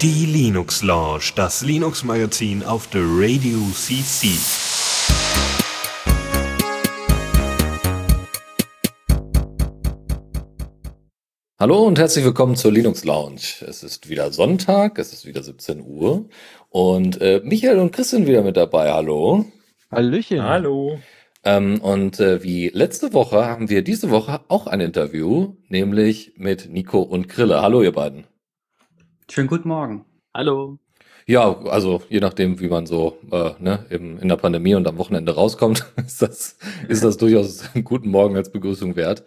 Die Linux Lounge, das Linux Magazin auf der Radio CC. Hallo und herzlich willkommen zur Linux Lounge. Es ist wieder Sonntag, es ist wieder 17 Uhr und äh, Michael und Chris sind wieder mit dabei. Hallo. Hallöchen. Hallo. Ähm, und äh, wie letzte Woche haben wir diese Woche auch ein Interview, nämlich mit Nico und Grille. Hallo ihr beiden. Schönen guten Morgen. Hallo. Ja, also je nachdem, wie man so äh, ne, im, in der Pandemie und am Wochenende rauskommt, ist das, ist das durchaus einen guten Morgen als Begrüßung wert.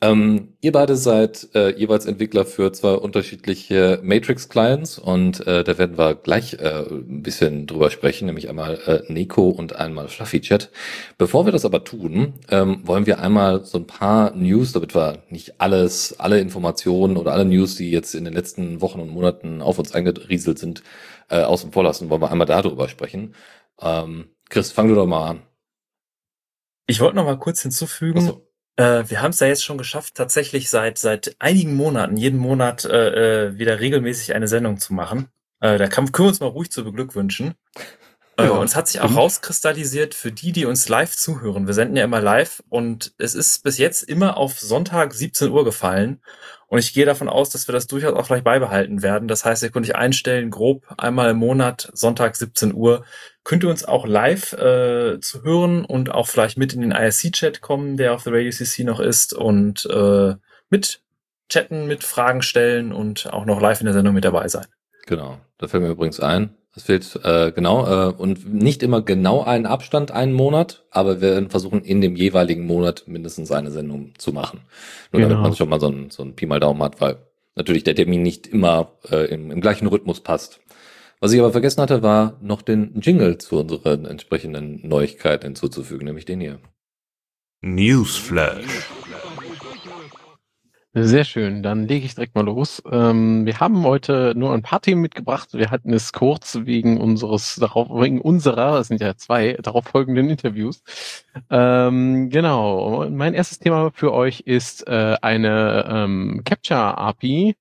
Ähm, ihr beide seid äh, jeweils Entwickler für zwei unterschiedliche Matrix-Clients und äh, da werden wir gleich äh, ein bisschen drüber sprechen, nämlich einmal äh, Neko und einmal Fluffy Chat. Bevor wir das aber tun, ähm, wollen wir einmal so ein paar News, damit wir nicht alles, alle Informationen oder alle News, die jetzt in den letzten Wochen und Monaten auf uns eingerieselt sind, äh, außen vor lassen, wollen wir einmal darüber sprechen. Ähm, Chris, fang du doch mal an. Ich wollte noch mal kurz hinzufügen, Achso. Äh, wir haben es ja jetzt schon geschafft, tatsächlich seit seit einigen Monaten, jeden Monat äh, äh, wieder regelmäßig eine Sendung zu machen. Äh, da können wir uns mal ruhig zu beglückwünschen. Äh, Ja, und es hat sich auch stimmt. rauskristallisiert für die, die uns live zuhören. Wir senden ja immer live und es ist bis jetzt immer auf Sonntag 17 Uhr gefallen. Und ich gehe davon aus, dass wir das durchaus auch gleich beibehalten werden. Das heißt, ihr könnt euch einstellen, grob einmal im Monat, Sonntag 17 Uhr, könnt ihr uns auch live äh, zu hören und auch vielleicht mit in den IRC-Chat kommen, der auf der Radio CC noch ist und äh, mit chatten, mit Fragen stellen und auch noch live in der Sendung mit dabei sein. Genau, da fällt mir übrigens ein. Es fehlt äh, genau äh, und nicht immer genau einen Abstand, einen Monat, aber wir werden versuchen, in dem jeweiligen Monat mindestens eine Sendung zu machen. Nur damit Genau. man schon mal so ein, so ein Pi mal Daumen hat, weil natürlich der Termin nicht immer äh, im, im gleichen Rhythmus passt. Was ich aber vergessen hatte, war noch den Jingle zu unseren entsprechenden Neuigkeiten hinzuzufügen, nämlich den hier. Newsflash. Sehr schön, dann lege ich direkt mal los. Ähm, wir haben heute nur ein paar Themen mitgebracht. Wir hatten es kurz wegen unseres, darauf, wegen unserer, es sind ja zwei, darauf folgenden Interviews. Ähm, genau, mein erstes Thema für euch ist äh, eine ähm, Capture-API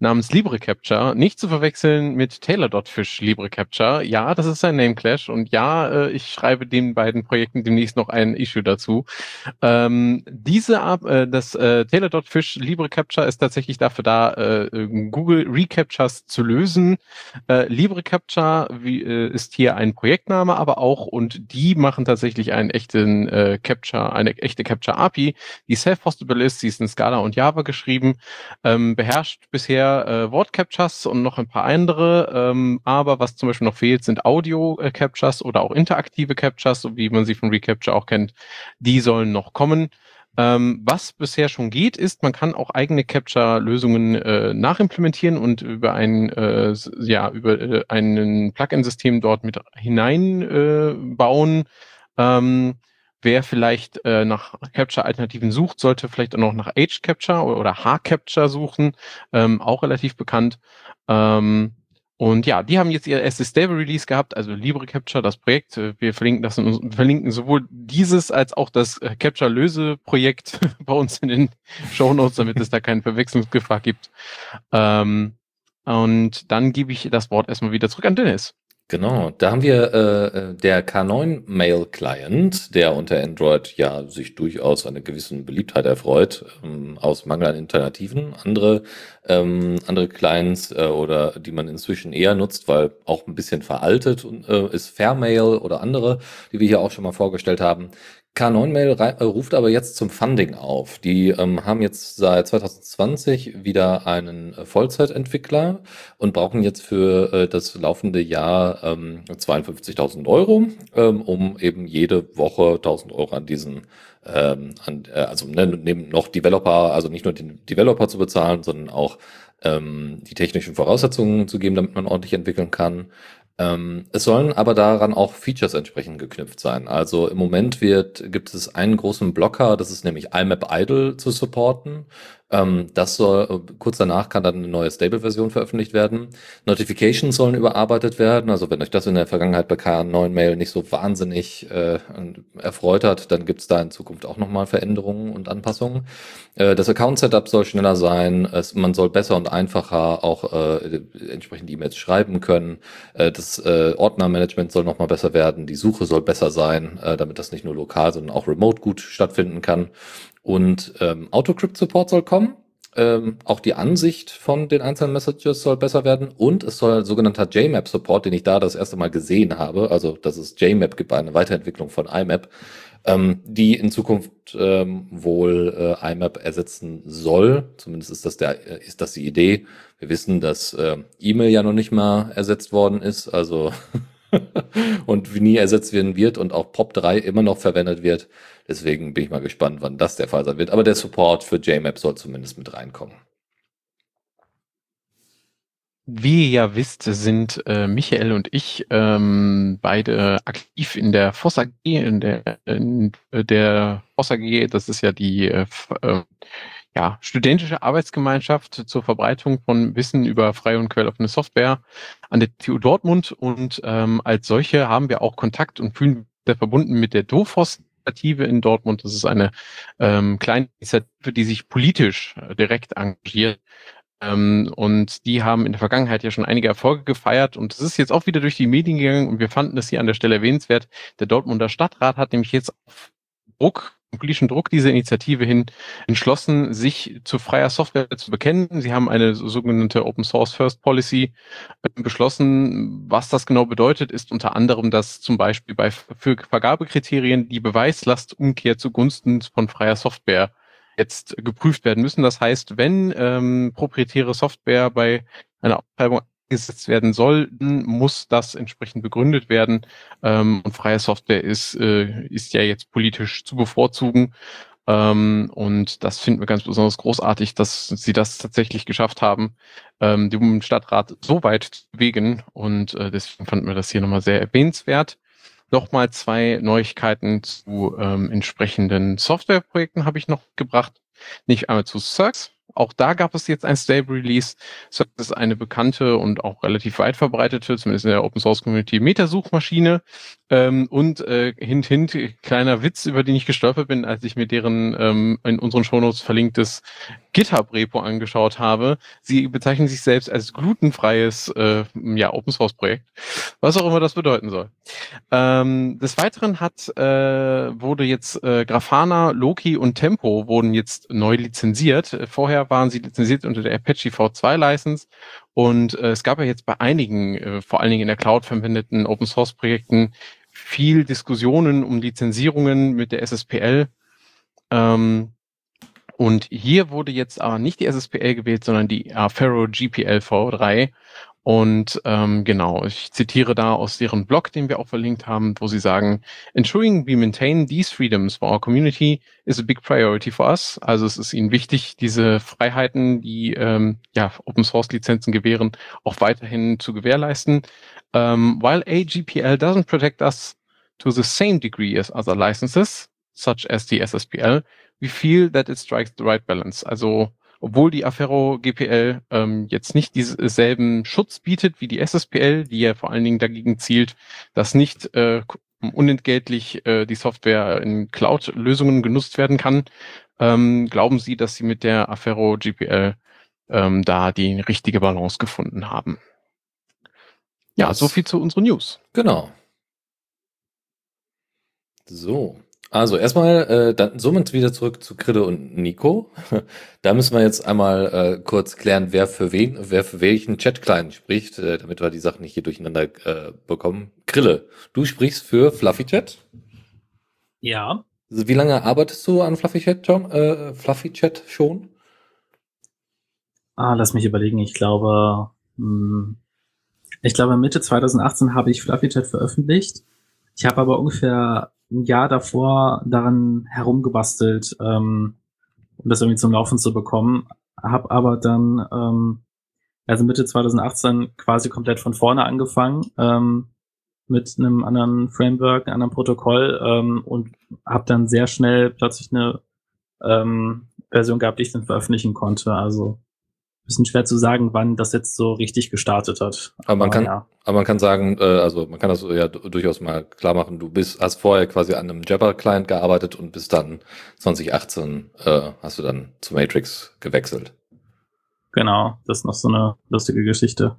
namens LibreCapture. Nicht zu verwechseln mit Taylor.fish LibreCapture. Ja, das ist ein Nameclash und ja, äh, ich schreibe den beiden Projekten demnächst noch ein Issue dazu. Ähm, diese Art, äh, das äh, Taylor.fish LibreCapture ist tatsächlich dafür da, äh, Google Recaptures zu lösen. Äh, LibreCapture äh, ist hier ein Projektname, aber auch und die machen tatsächlich einen echten äh, Capture, eine echte Capture API, die self-hostable ist. Sie ist in Scala und Java geschrieben, ähm, beherrscht bisher äh, Wort-Captures und noch ein paar andere. Ähm, aber was zum Beispiel noch fehlt, sind Audio-Captures oder auch interaktive Captures, so wie man sie von Recapture auch kennt. Die sollen noch kommen. Ähm, was bisher schon geht, ist, man kann auch eigene Capture-Lösungen äh, nachimplementieren und über ein, äh, ja, über äh, ein Plugin-System dort mit hineinbauen. Äh, ähm, wer vielleicht äh, nach Capture-Alternativen sucht, sollte vielleicht auch noch nach H-Capture oder, H-Capture suchen, ähm, auch relativ bekannt. Ähm, und ja, die haben jetzt ihr erstes Stable Release gehabt, also Libre Capture, das Projekt. Äh, Wir verlinken das in verlinken sowohl dieses als auch das äh, Capture Löse Projekt bei uns in den Show Notes, damit es da keine Verwechslungsgefahr gibt. Ähm, und dann gebe ich das Wort erstmal wieder zurück an Dennis. Genau, da haben wir äh, äh, der K9 Mail Client, der unter Android ja sich durchaus eine gewissen Beliebtheit erfreut, ähm, aus Mangel an Alternativen. Andere, ähm, andere Clients äh, oder die man inzwischen eher nutzt, weil auch ein bisschen veraltet äh, ist Fairmail oder andere, die wir hier auch schon mal vorgestellt haben. K9-Mail rei- äh, ruft aber jetzt zum Funding auf. Die ähm, haben jetzt seit 2020 wieder einen äh, Vollzeitentwickler und brauchen jetzt für äh, das laufende Jahr ähm, 52.000 Euro, ähm, um eben jede Woche 1.000 Euro an diesen, ähm, an, äh, also ne, neben noch Developer, also nicht nur den Developer zu bezahlen, sondern auch ähm, die technischen Voraussetzungen zu geben, damit man ordentlich entwickeln kann. Ähm, es sollen aber daran auch Features entsprechend geknüpft sein. Also im Moment wird, gibt es einen großen Blocker, das ist nämlich IMAP Idle zu supporten. Ähm, das soll, äh, kurz danach kann dann eine neue Stable-Version veröffentlicht werden. Notifications sollen überarbeitet werden. Also wenn euch das in der Vergangenheit bei K9 Mail nicht so wahnsinnig äh, erfreut hat, dann gibt es da in Zukunft auch nochmal Veränderungen und Anpassungen. Äh, das Account-Setup soll schneller sein. Es, man soll besser und einfacher auch äh, entsprechend E-Mails schreiben können. Äh, das äh, Ordnermanagement soll nochmal besser werden. Die Suche soll besser sein, äh, damit das nicht nur lokal, sondern auch remote gut stattfinden kann. Und ähm, Autocrypt-Support soll kommen. Ähm, auch die Ansicht von den einzelnen Messages soll besser werden und es soll sogenannter JMap-Support, den ich da das erste Mal gesehen habe, also dass es JMap gibt, eine Weiterentwicklung von IMAP, ähm, die in Zukunft ähm, wohl äh, IMAP ersetzen soll. Zumindest ist das, der, äh, ist das die Idee. Wir wissen, dass äh, E-Mail ja noch nicht mal ersetzt worden ist, also und nie ersetzt werden wird und auch POP3 immer noch verwendet wird. Deswegen bin ich mal gespannt, wann das der Fall sein wird. Aber der Support für JMap soll zumindest mit reinkommen. Wie ihr ja wisst, sind äh, Michael und ich ähm, beide aktiv in der FOSS AG, in der, in der FOSS AG, das ist ja die äh, äh, ja, studentische Arbeitsgemeinschaft zur Verbreitung von Wissen über freie und quelloffene Software an der TU Dortmund und ähm, als solche haben wir auch Kontakt und fühlen sehr verbunden mit der DOFOS Initiative in Dortmund. Das ist eine ähm, kleine Initiative, die sich politisch äh, direkt engagiert. Ähm, und die haben in der Vergangenheit ja schon einige Erfolge gefeiert und es ist jetzt auch wieder durch die Medien gegangen und wir fanden das hier an der Stelle erwähnenswert. Der Dortmunder Stadtrat hat nämlich jetzt auf Druck politischen Druck dieser Initiative hin entschlossen, sich zu freier Software zu bekennen. Sie haben eine sogenannte Open Source First Policy äh, beschlossen. Was das genau bedeutet, ist unter anderem, dass zum Beispiel bei für Vergabekriterien die Beweislastumkehr zugunsten von freier Software jetzt geprüft werden müssen. Das heißt, wenn ähm, proprietäre Software bei einer Abtreibung gesetzt werden sollten, muss das entsprechend begründet werden. Ähm, und freie Software ist, äh, ist ja jetzt politisch zu bevorzugen. Ähm, und das finden wir ganz besonders großartig, dass sie das tatsächlich geschafft haben, ähm, dem Stadtrat so weit zu bewegen. Und äh, deswegen fanden wir das hier nochmal sehr erwähnenswert. Nochmal zwei Neuigkeiten zu ähm, entsprechenden Softwareprojekten habe ich noch gebracht. Nicht einmal zu Cirx, auch da gab es jetzt ein Stable Release. Das ist eine bekannte und auch relativ weit verbreitete, zumindest in der Open Source Community, Metasuchmaschine. Ähm, und äh, hint, hint, kleiner Witz, über den ich gestolpert bin, als ich mir deren ähm, in unseren Shownotes verlinktes GitHub-Repo angeschaut habe. Sie bezeichnen sich selbst als glutenfreies äh, ja, Open Source Projekt, was auch immer das bedeuten soll. Ähm, des Weiteren hat äh, wurde jetzt äh, Grafana, Loki und Tempo wurden jetzt neu lizenziert. Vorher waren sie lizenziert unter der Apache V2 License und äh, es gab ja jetzt bei einigen, äh, vor allen Dingen in der Cloud verwendeten Open Source Projekten viel Diskussionen um Lizenzierungen mit der SSPL. Ähm, und hier wurde jetzt aber nicht die SSPL gewählt, sondern die Affero GPL V3. Und ähm, genau, ich zitiere da aus deren Blog, den wir auch verlinkt haben, wo sie sagen, Ensuring we maintain these freedoms for our community is a big priority for us. Also es ist ihnen wichtig, diese Freiheiten, die ähm, ja, Open Source Lizenzen gewähren, auch weiterhin zu gewährleisten. Um, ähm, while AGPL doesn't protect us to the same degree as other licenses, such as the SSPL, we feel that it strikes the right balance. Also obwohl die Affero GPL ähm, jetzt nicht dieselben Schutz bietet wie die SSPL, die ja vor allen Dingen dagegen zielt, dass nicht äh, unentgeltlich äh, die Software in Cloud-Lösungen genutzt werden kann, ähm, glauben Sie, dass Sie mit der Affero GPL ähm, da die richtige Balance gefunden haben? Ja, das, so viel zu unseren News. Genau. So, also erstmal, äh, dann somit wieder zurück zu Krille und Nico. da müssen wir jetzt einmal äh, kurz klären, wer für wen, wer für welchen Chat-Client spricht, äh, damit wir die Sachen nicht hier durcheinander äh, bekommen. Krille, du sprichst für Fluffy Chat? Ja. Also wie lange arbeitest du an Fluffy Chat, John, äh, Fluffy Chat schon? Ah, lass mich überlegen. Ich glaube, mh, hm, ich glaube Mitte 2018 habe ich Fluffy Chat veröffentlicht. Ich habe aber ungefähr ein Jahr davor daran herumgebastelt, ähm, um das irgendwie zum Laufen zu bekommen. Hab aber dann, ähm, also Mitte 2018 quasi komplett von vorne angefangen ähm, mit einem anderen Framework, einem anderen Protokoll ähm, und habe dann sehr schnell plötzlich eine ähm, Version gehabt, die ich dann veröffentlichen konnte. Also bisschen schwer zu sagen, wann das jetzt so richtig gestartet hat. Aber man kann, ja. aber man kann sagen, äh, also man kann das ja du- durchaus mal klar machen. Du bist, hast vorher quasi an einem Jabber-Client gearbeitet und bis dann 2018 äh, hast du dann zu Matrix gewechselt. Genau, das ist noch so eine lustige Geschichte.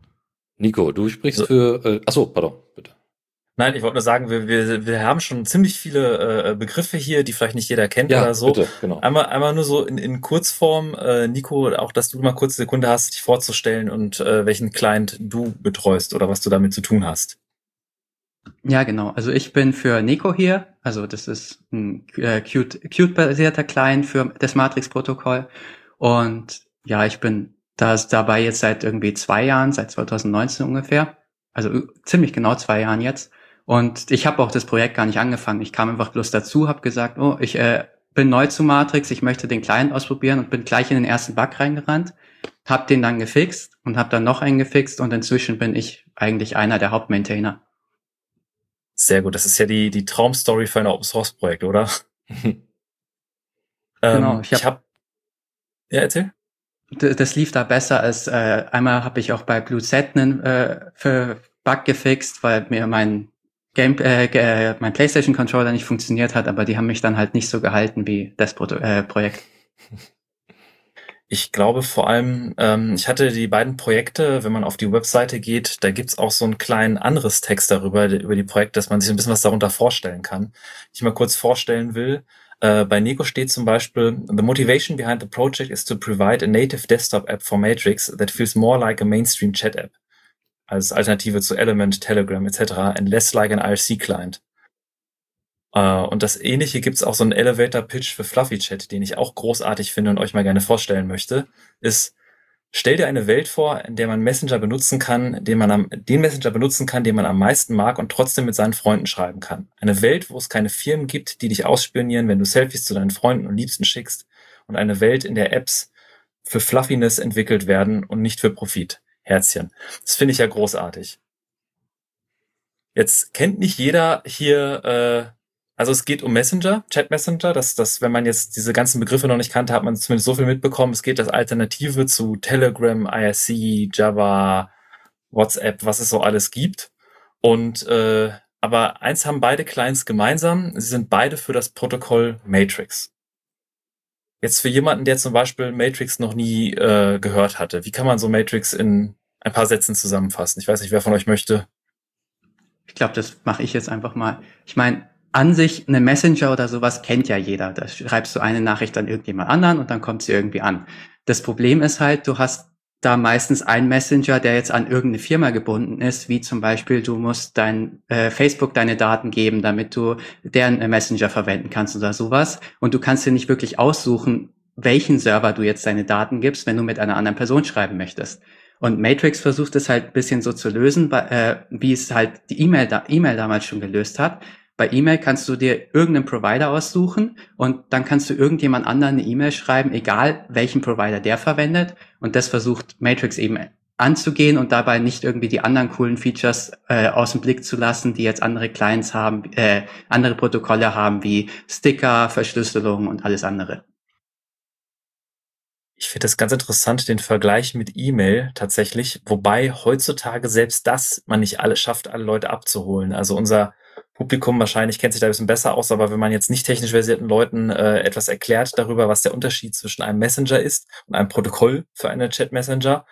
Nico, du sprichst für, äh, achso, pardon, bitte. Nein, ich wollte nur sagen, wir, wir, wir haben schon ziemlich viele äh, Begriffe hier, die vielleicht nicht jeder kennt oder so. bitte, genau. Einmal, einmal nur so in, in Kurzform, äh, Nico, auch dass du mal kurz eine Sekunde hast, dich vorzustellen und äh, welchen Client du betreust oder was du damit zu tun hast. Ja, genau. Also ich bin für Neko hier. Also das ist ein äh, Qt-basierter Client für das Matrix-Protokoll. Und ja, ich bin da dabei jetzt seit irgendwie zwei Jahren, seit 2019 ungefähr. Also äh, ziemlich genau zwei Jahren jetzt. Und ich habe auch das Projekt gar nicht angefangen. Ich kam einfach bloß dazu, habe gesagt, oh, ich äh, bin neu zu Matrix, ich möchte den Client ausprobieren und bin gleich in den ersten Bug reingerannt, habe den dann gefixt und habe dann noch einen gefixt und inzwischen bin ich eigentlich einer der Hauptmaintainer. Sehr gut, das ist ja die, die Traumstory für ein Open Source Projekt, oder? Genau, ähm, ich ich hab- habe. Ja, erzähl. Das lief da besser als äh, einmal habe ich auch bei Blue Set einen äh, für Bug gefixt, weil mir mein Game äh, äh, mein PlayStation Controller nicht funktioniert hat, aber die haben mich dann halt nicht so gehalten wie das Proto äh, Projekt. Ich glaube vor allem, ähm, ich hatte die beiden Projekte, wenn man auf die Webseite geht, da gibt's auch so einen kleinen anderes Text darüber, über die Projekte, dass man sich ein bisschen was darunter vorstellen kann. Ich mal kurz vorstellen will, äh, bei Nico steht zum Beispiel, The motivation behind the project is to provide a native desktop app for Matrix that feels more like a mainstream chat app als Alternative zu Element, Telegram etc. and less like an IRC-Client. Äh, und das ähnliche gibt's auch so einen Elevator-Pitch für Fluffy Chat, den ich auch großartig finde und euch mal gerne vorstellen möchte, ist, stell dir eine Welt vor, in der man Messenger benutzen kann, den man am, den Messenger benutzen kann, den man am meisten mag und trotzdem mit seinen Freunden schreiben kann. Eine Welt, wo es keine Firmen gibt, die dich ausspionieren, wenn du Selfies zu deinen Freunden und Liebsten schickst und eine Welt, in der Apps für Fluffiness entwickelt werden und nicht für Profit. Herzchen. Das finde ich ja großartig. Jetzt kennt nicht jeder hier, äh, also es geht um Messenger, Chat Messenger, dass das, wenn man jetzt diese ganzen Begriffe noch nicht kannte, hat man zumindest so viel mitbekommen. Es geht als Alternative zu Telegram, IRC, Java, WhatsApp, was es so alles gibt. Und äh, aber eins haben beide Clients gemeinsam, sie sind beide für das Protokoll Matrix. Jetzt für jemanden, der zum Beispiel Matrix noch nie äh, gehört hatte, wie kann man so Matrix in ein paar Sätzen zusammenfassen? Ich weiß nicht, wer von euch möchte. Ich glaube, das mache ich jetzt einfach mal. Ich meine, an sich eine Messenger oder sowas kennt ja jeder. Da schreibst du eine Nachricht an irgendjemand anderen und dann kommt sie irgendwie an. Das Problem ist halt, du hast da meistens einen Messenger, der jetzt an irgendeine Firma gebunden ist, wie zum Beispiel du musst dein äh, Facebook deine Daten geben, damit du deren äh, Messenger verwenden kannst oder sowas. Und du kannst dir nicht wirklich aussuchen, welchen Server du jetzt deine Daten gibst, wenn du mit einer anderen Person schreiben möchtest. Und Matrix versucht es halt ein bisschen so zu lösen, äh, wie es halt die E-Mail da, E-Mail damals schon gelöst hat. Bei E-Mail kannst du dir irgendeinen Provider aussuchen und dann kannst du irgendjemand anderen eine E-Mail schreiben, egal welchen Provider der verwendet. Und das versucht Matrix eben anzugehen und dabei nicht irgendwie die anderen coolen Features äh, aus dem Blick zu lassen, die jetzt andere Clients haben, äh, andere Protokolle haben, wie Sticker, Verschlüsselung und alles andere. Ich finde das ganz interessant, den Vergleich mit E-Mail tatsächlich, wobei heutzutage selbst das man nicht alle schafft, alle Leute abzuholen. Also unser Publikum wahrscheinlich kennt sich da ein bisschen besser aus, aber wenn man jetzt nicht technisch versierten Leuten äh, etwas erklärt darüber, was der Unterschied zwischen einem Messenger ist und einem Protokoll für einen Chat-Messenger,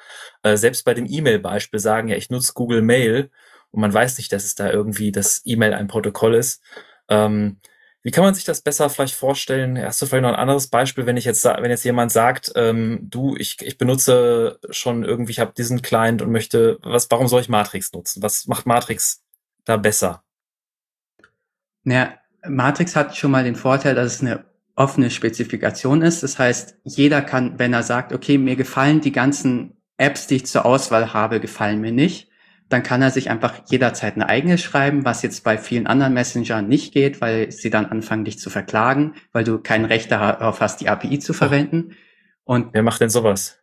äh, selbst bei dem E-Mail-Beispiel sagen, ja, ich nutze Google Mail und man weiß nicht, dass es da irgendwie das E-Mail ein Protokoll ist. Ähm, wie kann man sich das besser vielleicht vorstellen? Hast du vielleicht noch ein anderes Beispiel, wenn ich jetzt, wenn jetzt jemand sagt, ähm, du, ich, ich benutze schon irgendwie, ich habe diesen Client und möchte, was, warum soll ich Matrix nutzen? Was macht Matrix da besser? Naja, Matrix hat schon mal den Vorteil, dass es eine offene Spezifikation ist. Das heißt, jeder kann, wenn er sagt, okay, mir gefallen die ganzen Apps, die ich zur Auswahl habe, gefallen mir nicht, dann kann er sich einfach jederzeit eine eigene schreiben, was jetzt bei vielen anderen Messengern nicht geht, weil sie dann anfangen, dich zu verklagen, weil du kein Recht darauf hast, die API zu verwenden. Und Wer macht denn sowas?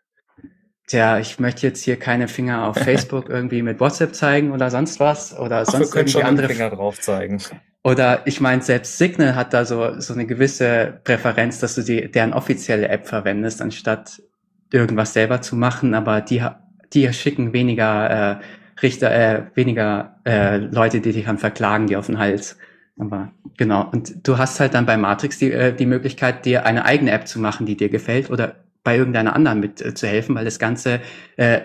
Tja, ich möchte jetzt hier keine Finger auf Facebook irgendwie mit WhatsApp zeigen oder sonst was oder Ach, sonst können irgendwie andere Finger drauf zeigen. Oder ich meine, selbst Signal hat da so, so eine gewisse Präferenz, dass du die, deren offizielle App verwendest, anstatt irgendwas selber zu machen, aber die, die schicken weniger äh, Richter, äh, weniger äh, Leute, die dich dann verklagen, die auf den Hals. Aber genau. Und du hast halt dann bei Matrix die, äh, die Möglichkeit, dir eine eigene App zu machen, die dir gefällt oder bei irgendeiner anderen mit äh, zu helfen, weil das ganze äh,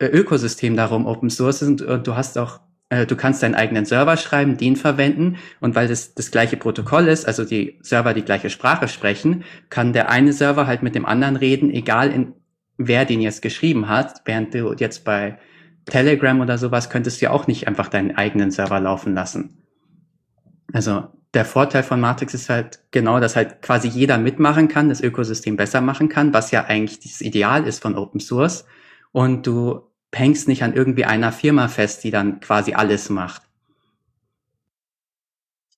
Ökosystem darum Open Source ist und, und du hast auch du kannst deinen eigenen Server schreiben, den verwenden und weil das das gleiche Protokoll ist, also die Server die gleiche Sprache sprechen, kann der eine Server halt mit dem anderen reden, egal in wer den jetzt geschrieben hat, während du jetzt bei Telegram oder sowas könntest du ja auch nicht einfach deinen eigenen Server laufen lassen. Also der Vorteil von Matrix ist halt genau, dass halt quasi jeder mitmachen kann, das Ökosystem besser machen kann, was ja eigentlich das Ideal ist von Open Source. Und du hängst nicht an irgendwie einer Firma fest, die dann quasi alles macht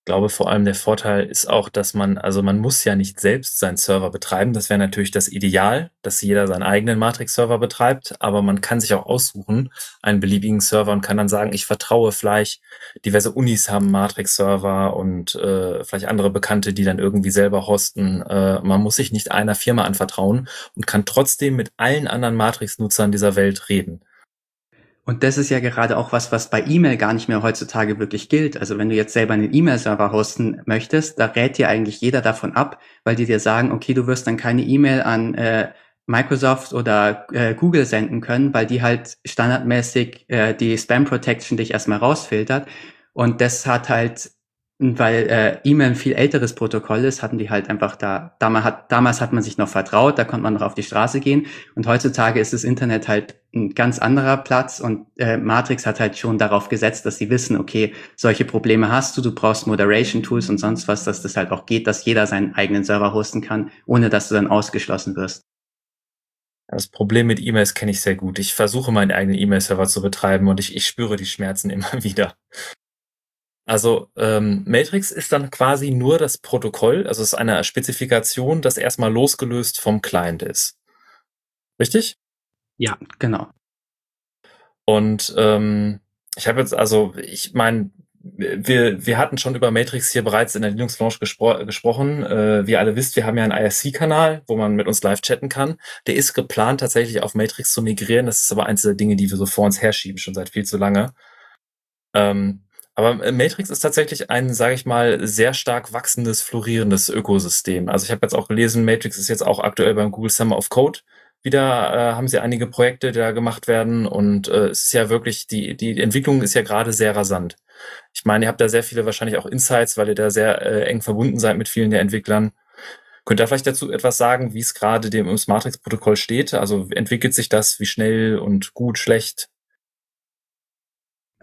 glaube, vor allem der Vorteil ist auch, dass man, also man muss ja nicht selbst seinen Server betreiben. Das wäre natürlich das Ideal, dass jeder seinen eigenen Matrix-Server betreibt, aber man kann sich auch aussuchen, einen beliebigen Server und kann dann sagen, ich vertraue vielleicht, diverse Unis haben Matrix-Server und äh, vielleicht andere Bekannte, die dann irgendwie selber hosten. Äh, man muss sich nicht einer Firma anvertrauen und kann trotzdem mit allen anderen Matrix-Nutzern dieser Welt reden. Und das ist ja gerade auch was, was bei E-Mail gar nicht mehr heutzutage wirklich gilt. Also wenn du jetzt selber einen E-Mail-Server hosten möchtest, da rät dir eigentlich jeder davon ab, weil die dir sagen, okay, du wirst dann keine E-Mail an äh, Microsoft oder äh, Google senden können, weil die halt standardmäßig äh, die Spam Protection dich erstmal rausfiltert. Und das hat halt weil äh, E-Mail ein viel älteres Protokoll ist, hatten die halt einfach da, damals hat, damals hat man sich noch vertraut, da konnte man noch auf die Straße gehen und heutzutage ist das Internet halt ein ganz anderer Platz und äh, Matrix hat halt schon darauf gesetzt, dass sie wissen, okay, solche Probleme hast du, du brauchst Moderation Tools und sonst was, dass das halt auch geht, dass jeder seinen eigenen Server hosten kann, ohne dass du dann ausgeschlossen wirst. Das Problem mit E-Mails kenne ich sehr gut. Ich versuche meinen eigenen E-Mail-Server zu betreiben und ich, ich spüre die Schmerzen immer wieder. Also ähm, Matrix ist dann quasi nur das Protokoll, also es ist eine Spezifikation, das erstmal losgelöst vom Client ist. Richtig? Ja, genau. Und ähm, ich habe jetzt, also ich meine, wir, wir hatten schon über Matrix hier bereits in der Linux Launch gespro gesprochen. Äh, wie ihr alle wisst, wir haben ja einen IRC-Kanal, wo man mit uns live chatten kann. Der ist geplant, tatsächlich auf Matrix zu migrieren. Das ist aber eins der Dinge, die wir so vor uns herschieben, schon seit viel zu lange. Ähm, aber äh, Matrix ist tatsächlich ein, sage ich mal, sehr stark wachsendes, florierendes Ökosystem. Also ich habe jetzt auch gelesen, Matrix ist jetzt auch aktuell beim Google Summer of Code. Wieder äh, haben sie einige Projekte, die da gemacht werden und äh, es ist ja wirklich, die, die Entwicklung ist ja gerade sehr rasant. Ich meine, ihr habt da sehr viele wahrscheinlich auch Insights, weil ihr da sehr äh, eng verbunden seid mit vielen der Entwicklern. Könnt ihr vielleicht dazu etwas sagen, wie es gerade dem Matrix-Protokoll steht? Also entwickelt sich das, wie schnell und gut, schlecht?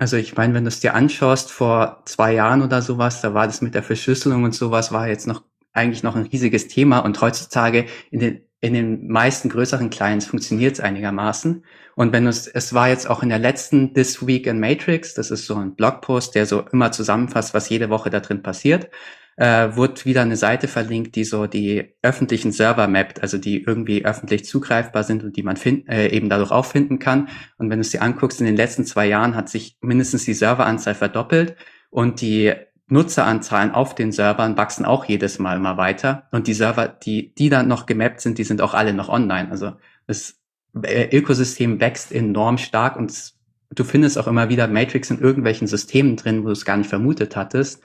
Also ich meine, wenn du es dir anschaust, vor zwei Jahren oder sowas, da war das mit der Verschlüsselung und sowas, war jetzt noch eigentlich noch ein riesiges Thema und heutzutage in den, in den meisten größeren Clients funktioniert es einigermaßen. Und wenn es, es war jetzt auch in der letzten This Week in Matrix, das ist so ein Blogpost, der so immer zusammenfasst, was jede Woche da drin passiert äh, wurde wieder eine Seite verlinkt, die so die öffentlichen Server mappt, also die irgendwie öffentlich zugreifbar sind und die man find, äh, eben dadurch auffinden kann. Und wenn du es dir anguckst, in den letzten zwei Jahren hat sich mindestens die Serveranzahl verdoppelt und die Nutzeranzahlen auf den Servern wachsen auch jedes Mal immer weiter. Und die Server, die, die dann noch gemappt sind, die sind auch alle noch online. Also das äh, Ökosystem wächst enorm stark und du findest auch immer wieder Matrix in irgendwelchen Systemen drin, wo du es gar nicht vermutet hattest.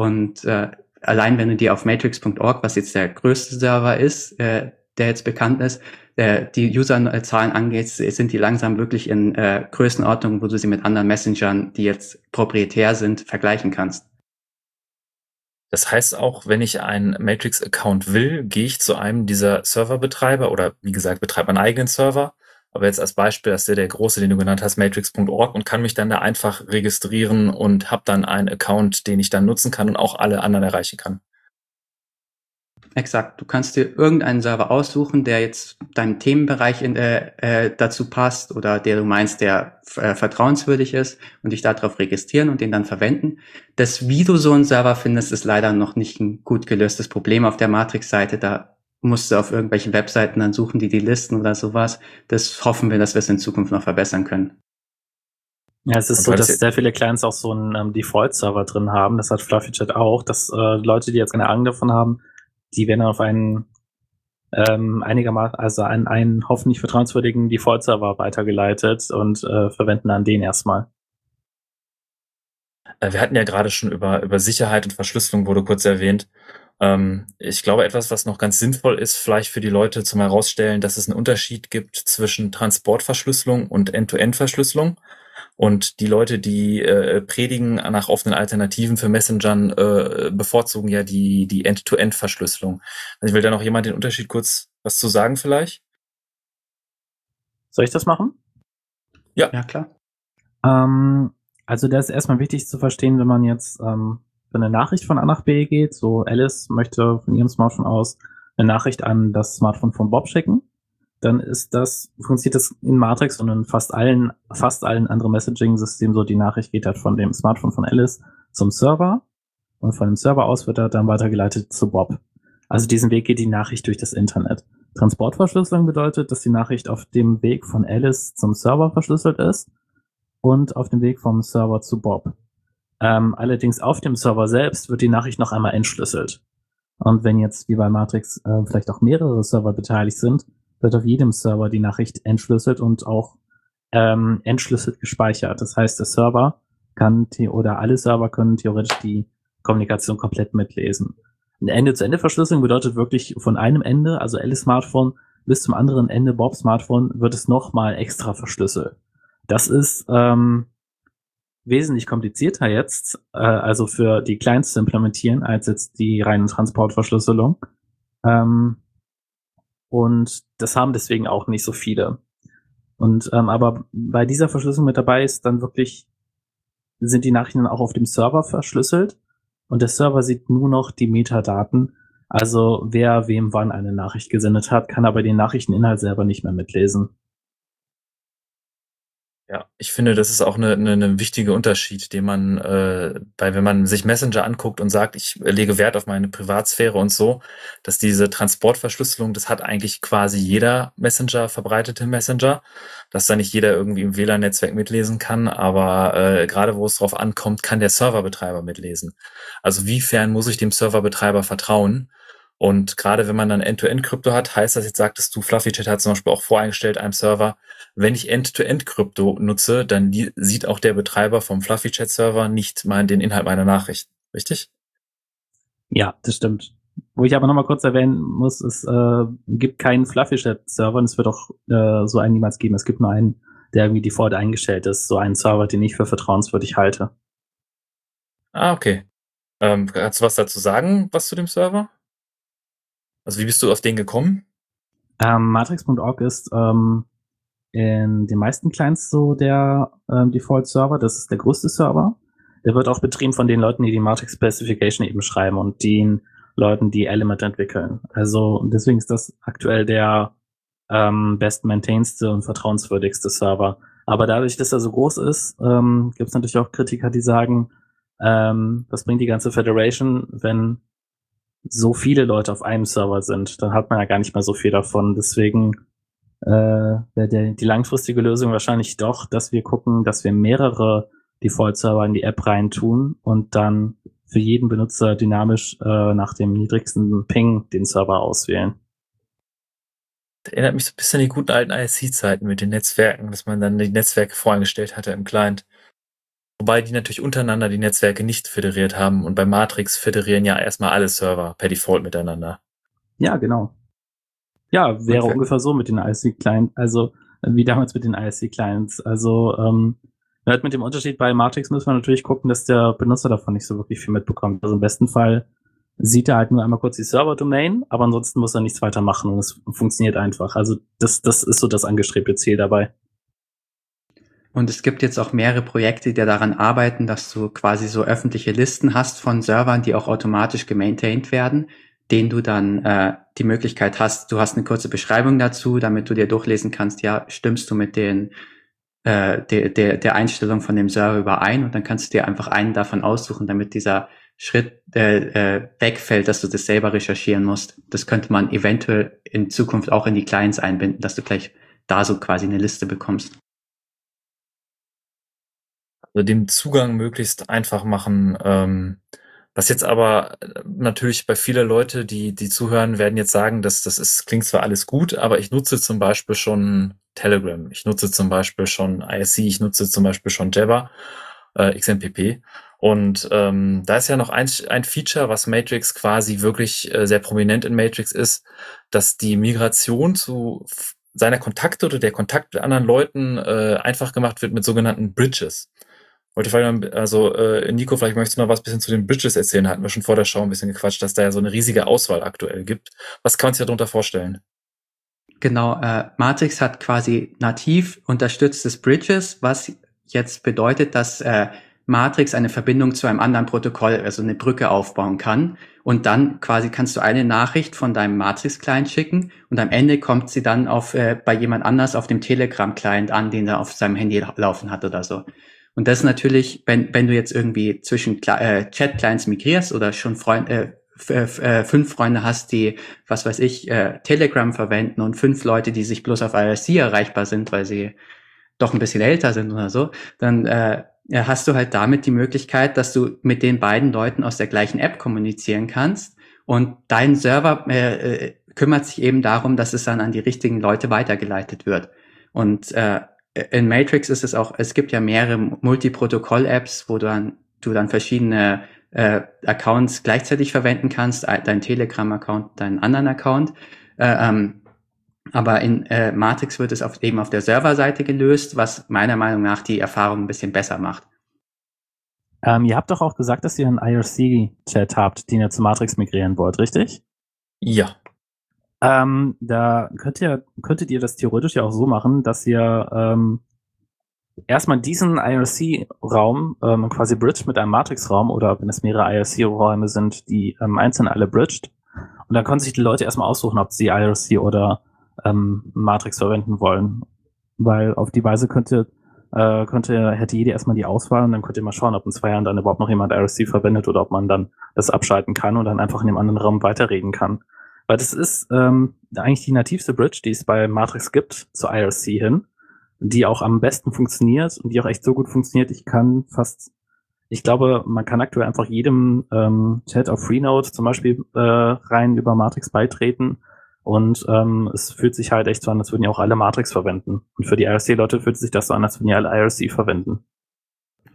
Und äh, allein wenn du dir auf matrix.org, was jetzt der größte Server ist, äh, der jetzt bekannt ist, äh, die Userzahlen angeht, sind die langsam wirklich in äh, Größenordnung, wo du sie mit anderen Messengern, die jetzt proprietär sind, vergleichen kannst. Das heißt auch, wenn ich einen Matrix-Account will, gehe ich zu einem dieser Serverbetreiber oder wie gesagt, betreibe einen eigenen Server aber jetzt als Beispiel, dass der der große, den du genannt hast, matrix.org und kann mich dann da einfach registrieren und habe dann einen Account, den ich dann nutzen kann und auch alle anderen erreichen kann. Exakt. Du kannst dir irgendeinen Server aussuchen, der jetzt deinem Themenbereich in, äh, äh, dazu passt oder der du meinst, der äh, vertrauenswürdig ist und dich darauf registrieren und den dann verwenden. Das, wie du so einen Server findest, ist leider noch nicht ein gut gelöstes Problem auf der Matrix-Seite. Da musst du auf irgendwelchen Webseiten dann suchen, die die listen oder sowas. Das hoffen wir, dass wir es in Zukunft noch verbessern können. Ja, es ist so, dass sehr viele Clients auch so einen ähm, Default-Server drin haben. Das hat FluffyChat auch, dass äh, Leute, die jetzt keine Ahnung davon haben, die werden auf einen ähm, einigermaßen, also einen, einen hoffentlich vertrauenswürdigen Default-Server weitergeleitet und äh, verwenden dann den erstmal. Äh, Wir hatten ja gerade schon über, über Sicherheit und Verschlüsselung wurde kurz erwähnt. Ähm, ich glaube, etwas, was noch ganz sinnvoll ist, vielleicht für die Leute zum Herausstellen, dass es einen Unterschied gibt zwischen Transportverschlüsselung und End-to-End-Verschlüsselung. Und die Leute, die äh, predigen nach offenen Alternativen für Messengern, äh, bevorzugen ja die, die End-to-End-Verschlüsselung. Also will da noch jemand den Unterschied kurz was zu sagen vielleicht? Soll ich das machen? Ja, klar. Ähm, also da ist erstmal wichtig zu verstehen, wenn man jetzt ähm, für eine Nachricht von A nach B geht, so Alice möchte von ihrem Smartphone aus eine Nachricht an das Smartphone von Bob schicken, dann ist das, funktioniert das in Matrix und in fast allen, fast allen anderen Messaging-Systemen so, die Nachricht geht halt von dem Smartphone von Alice zum Server und von dem Server aus wird er dann weitergeleitet zu Bob. Also diesen Weg geht die Nachricht durch das Internet. Transportverschlüsselung bedeutet, dass die Nachricht auf dem Weg von Alice zum Server verschlüsselt ist und auf dem Weg vom Server zu Bob. Ähm, allerdings auf dem Server selbst wird die Nachricht noch einmal entschlüsselt. Und wenn jetzt wie bei Matrix äh, vielleicht auch mehrere Server beteiligt sind, wird auf jedem Server die Nachricht entschlüsselt und auch ähm, entschlüsselt gespeichert. Das heißt, der Server kann oder alle Server können theoretisch die Kommunikation komplett mitlesen. Eine Ende-zu-Ende-Verschlüsselung bedeutet wirklich von einem Ende, also Alice Smartphone, bis zum anderen Ende Bob Smartphone, wird es nochmal extra verschlüsselt. Das ist ähm, wesentlich komplizierter jetzt, äh, also für die Clients zu implementieren, als jetzt die reine Transportverschlüsselung. Ähm, und das haben deswegen auch nicht so viele. Und ähm, aber bei dieser Verschlüsselung mit dabei ist dann wirklich, sind die Nachrichten auch auf dem Server verschlüsselt und der Server sieht nur noch die Metadaten, also wer wem wann eine Nachricht gesendet hat, kann aber den Nachrichteninhalt selber nicht mehr mitlesen. Ja, ich finde, das ist auch eine, eine, eine wichtige Unterschied, den man äh, bei, wenn man sich Messenger anguckt und sagt, ich lege Wert auf meine Privatsphäre und so, dass diese Transportverschlüsselung, das hat eigentlich quasi jeder Messenger, verbreitete Messenger, dass da nicht jeder irgendwie im WLAN-Netzwerk mitlesen kann, aber äh, gerade wo es drauf ankommt, kann der Serverbetreiber mitlesen. Also wiefern muss ich dem Serverbetreiber vertrauen? Und gerade wenn man dann End-to-End-Krypto hat, heißt das, jetzt sagtest du, FluffyChat hat zum Beispiel auch voreingestellt einem Server, wenn ich End-to-End-Krypto nutze, dann sieht auch der Betreiber vom FluffyChat-Server nicht mal den Inhalt meiner Nachricht. Richtig? Ja, das stimmt. Wo ich aber nochmal kurz erwähnen muss, es äh, gibt keinen FluffyChat-Server und es wird auch äh, so einen niemals geben. Es gibt nur einen, der irgendwie default eingestellt ist. So einen Server, den ich für vertrauenswürdig halte. Ah, okay. Ähm, kannst du was dazu sagen, was zu dem Server? Also wie bist du auf den gekommen? Ähm, Matrix.org ist ähm, in den meisten Clients so der ähm, Default-Server. Das ist der größte Server. Der wird auch betrieben von den Leuten, die die Matrix Specification eben schreiben und den Leuten, die Element entwickeln. Also deswegen ist das aktuell der ähm, best-maintainedste und vertrauenswürdigste Server. Aber dadurch, dass er so groß ist, ähm, gibt es natürlich auch Kritiker, die sagen, ähm, was bringt die ganze Federation, wenn so viele Leute auf einem Server sind, dann hat man ja gar nicht mehr so viel davon. Deswegen äh, der, die langfristige Lösung wahrscheinlich doch, dass wir gucken, dass wir mehrere Default-Server in die App reintun und dann für jeden Benutzer dynamisch äh, nach dem niedrigsten Ping den Server auswählen. Das erinnert mich so ein bisschen an die guten alten ISC-Zeiten mit den Netzwerken, dass man dann die Netzwerke voreingestellt hatte im Client. Wobei die natürlich untereinander die Netzwerke nicht föderiert haben und bei Matrix föderieren ja erstmal alle Server per Default miteinander. Ja, genau. Ja, wäre Okay. ungefähr so mit den ISC-Clients, also äh, wie damals mit den ISC-Clients. Also ähm, halt mit dem Unterschied bei Matrix müssen wir natürlich gucken, dass der Benutzer davon nicht so wirklich viel mitbekommt. Also im besten Fall sieht er halt nur einmal kurz die Server-Domain, aber ansonsten muss er nichts weiter machen und es funktioniert einfach. Also das, das ist so das angestrebte Ziel dabei. Und es gibt jetzt auch mehrere Projekte, die daran arbeiten, dass du quasi so öffentliche Listen hast von Servern, die auch automatisch gemaintained werden, denen du dann äh, die Möglichkeit hast, du hast eine kurze Beschreibung dazu, damit du dir durchlesen kannst, ja, stimmst du mit den äh, der, der, der Einstellung von dem Server überein und dann kannst du dir einfach einen davon aussuchen, damit dieser Schritt äh, äh, wegfällt, dass du das selber recherchieren musst. Das könnte man eventuell in Zukunft auch in die Clients einbinden, dass du gleich da so quasi eine Liste bekommst. Also dem Zugang möglichst einfach machen. Ähm, was jetzt aber äh, natürlich bei viele Leute, die, die zuhören, werden jetzt sagen, dass das ist, klingt zwar alles gut, aber ich nutze zum Beispiel schon Telegram, ich nutze zum Beispiel schon ISC, ich nutze zum Beispiel schon Jabber, äh, XMPP. Und ähm, da ist ja noch ein, ein Feature, was Matrix quasi wirklich äh, sehr prominent in Matrix ist, dass die Migration zu seiner Kontakte oder der Kontakt mit anderen Leuten äh, einfach gemacht wird mit sogenannten Bridges. Wollte vielleicht also äh, Nico, vielleicht möchtest du noch was bisschen zu den Bridges erzählen. Hatten wir schon vor der Show ein bisschen gequatscht, dass da ja so eine riesige Auswahl aktuell gibt. Was kann man sich darunter vorstellen? Genau, äh, Matrix hat quasi nativ unterstütztes Bridges, was jetzt bedeutet, dass äh, Matrix eine Verbindung zu einem anderen Protokoll, also eine Brücke aufbauen kann. Und dann quasi kannst du eine Nachricht von deinem Matrix-Client schicken und am Ende kommt sie dann auf äh, bei jemand anders auf dem Telegram-Client an, den er auf seinem Handy laufen hat oder so. Und das ist natürlich, wenn, wenn du jetzt irgendwie zwischen äh, Chat-Clients migrierst oder schon Freund, äh, äh, fünf Freunde hast, die, was weiß ich, äh, Telegram verwenden und fünf Leute, die sich bloß auf IRC erreichbar sind, weil sie doch ein bisschen älter sind oder so, dann äh, hast du halt damit die Möglichkeit, dass du mit den beiden Leuten aus der gleichen App kommunizieren kannst und dein Server äh, äh, kümmert sich eben darum, dass es dann an die richtigen Leute weitergeleitet wird. Und äh, in Matrix ist es auch, es gibt ja mehrere Multiprotokoll-Apps, wo du dann, du dann verschiedene äh, Accounts gleichzeitig verwenden kannst, dein Telegram-Account, deinen anderen Account. Äh, ähm, aber in äh, Matrix wird es auf, eben auf der Serverseite gelöst, was meiner Meinung nach die Erfahrung ein bisschen besser macht. Ähm, ihr habt doch auch gesagt, dass ihr einen IRC-Chat habt, den ihr zu Matrix migrieren wollt, richtig? Ja. Ähm, da könnt ihr, könntet ihr das theoretisch ja auch so machen, dass ihr ähm, erstmal diesen IRC-Raum ähm, quasi bridged mit einem Matrix-Raum oder wenn es mehrere IRC-Räume sind, die ähm, einzeln alle bridged. Und dann können sich die Leute erstmal aussuchen, ob sie IRC oder ähm, Matrix verwenden wollen. Weil auf die Weise könnte, äh, könnte, hätte jeder erstmal die Auswahl und dann könnt ihr mal schauen, ob in zwei Jahren dann überhaupt noch jemand IRC verwendet oder ob man dann das abschalten kann und dann einfach in dem anderen Raum weiterreden kann. Weil das ist ähm, eigentlich die nativste Bridge, die es bei Matrix gibt, zu IRC hin, die auch am besten funktioniert und die auch echt so gut funktioniert. Ich kann fast, ich glaube, man kann aktuell einfach jedem ähm, Chat auf Freenode zum Beispiel äh, rein über Matrix beitreten und ähm, es fühlt sich halt echt so an, als würden ja auch alle Matrix verwenden. Und für die IRC-Leute fühlt sich das so an, als würden ja alle IRC verwenden.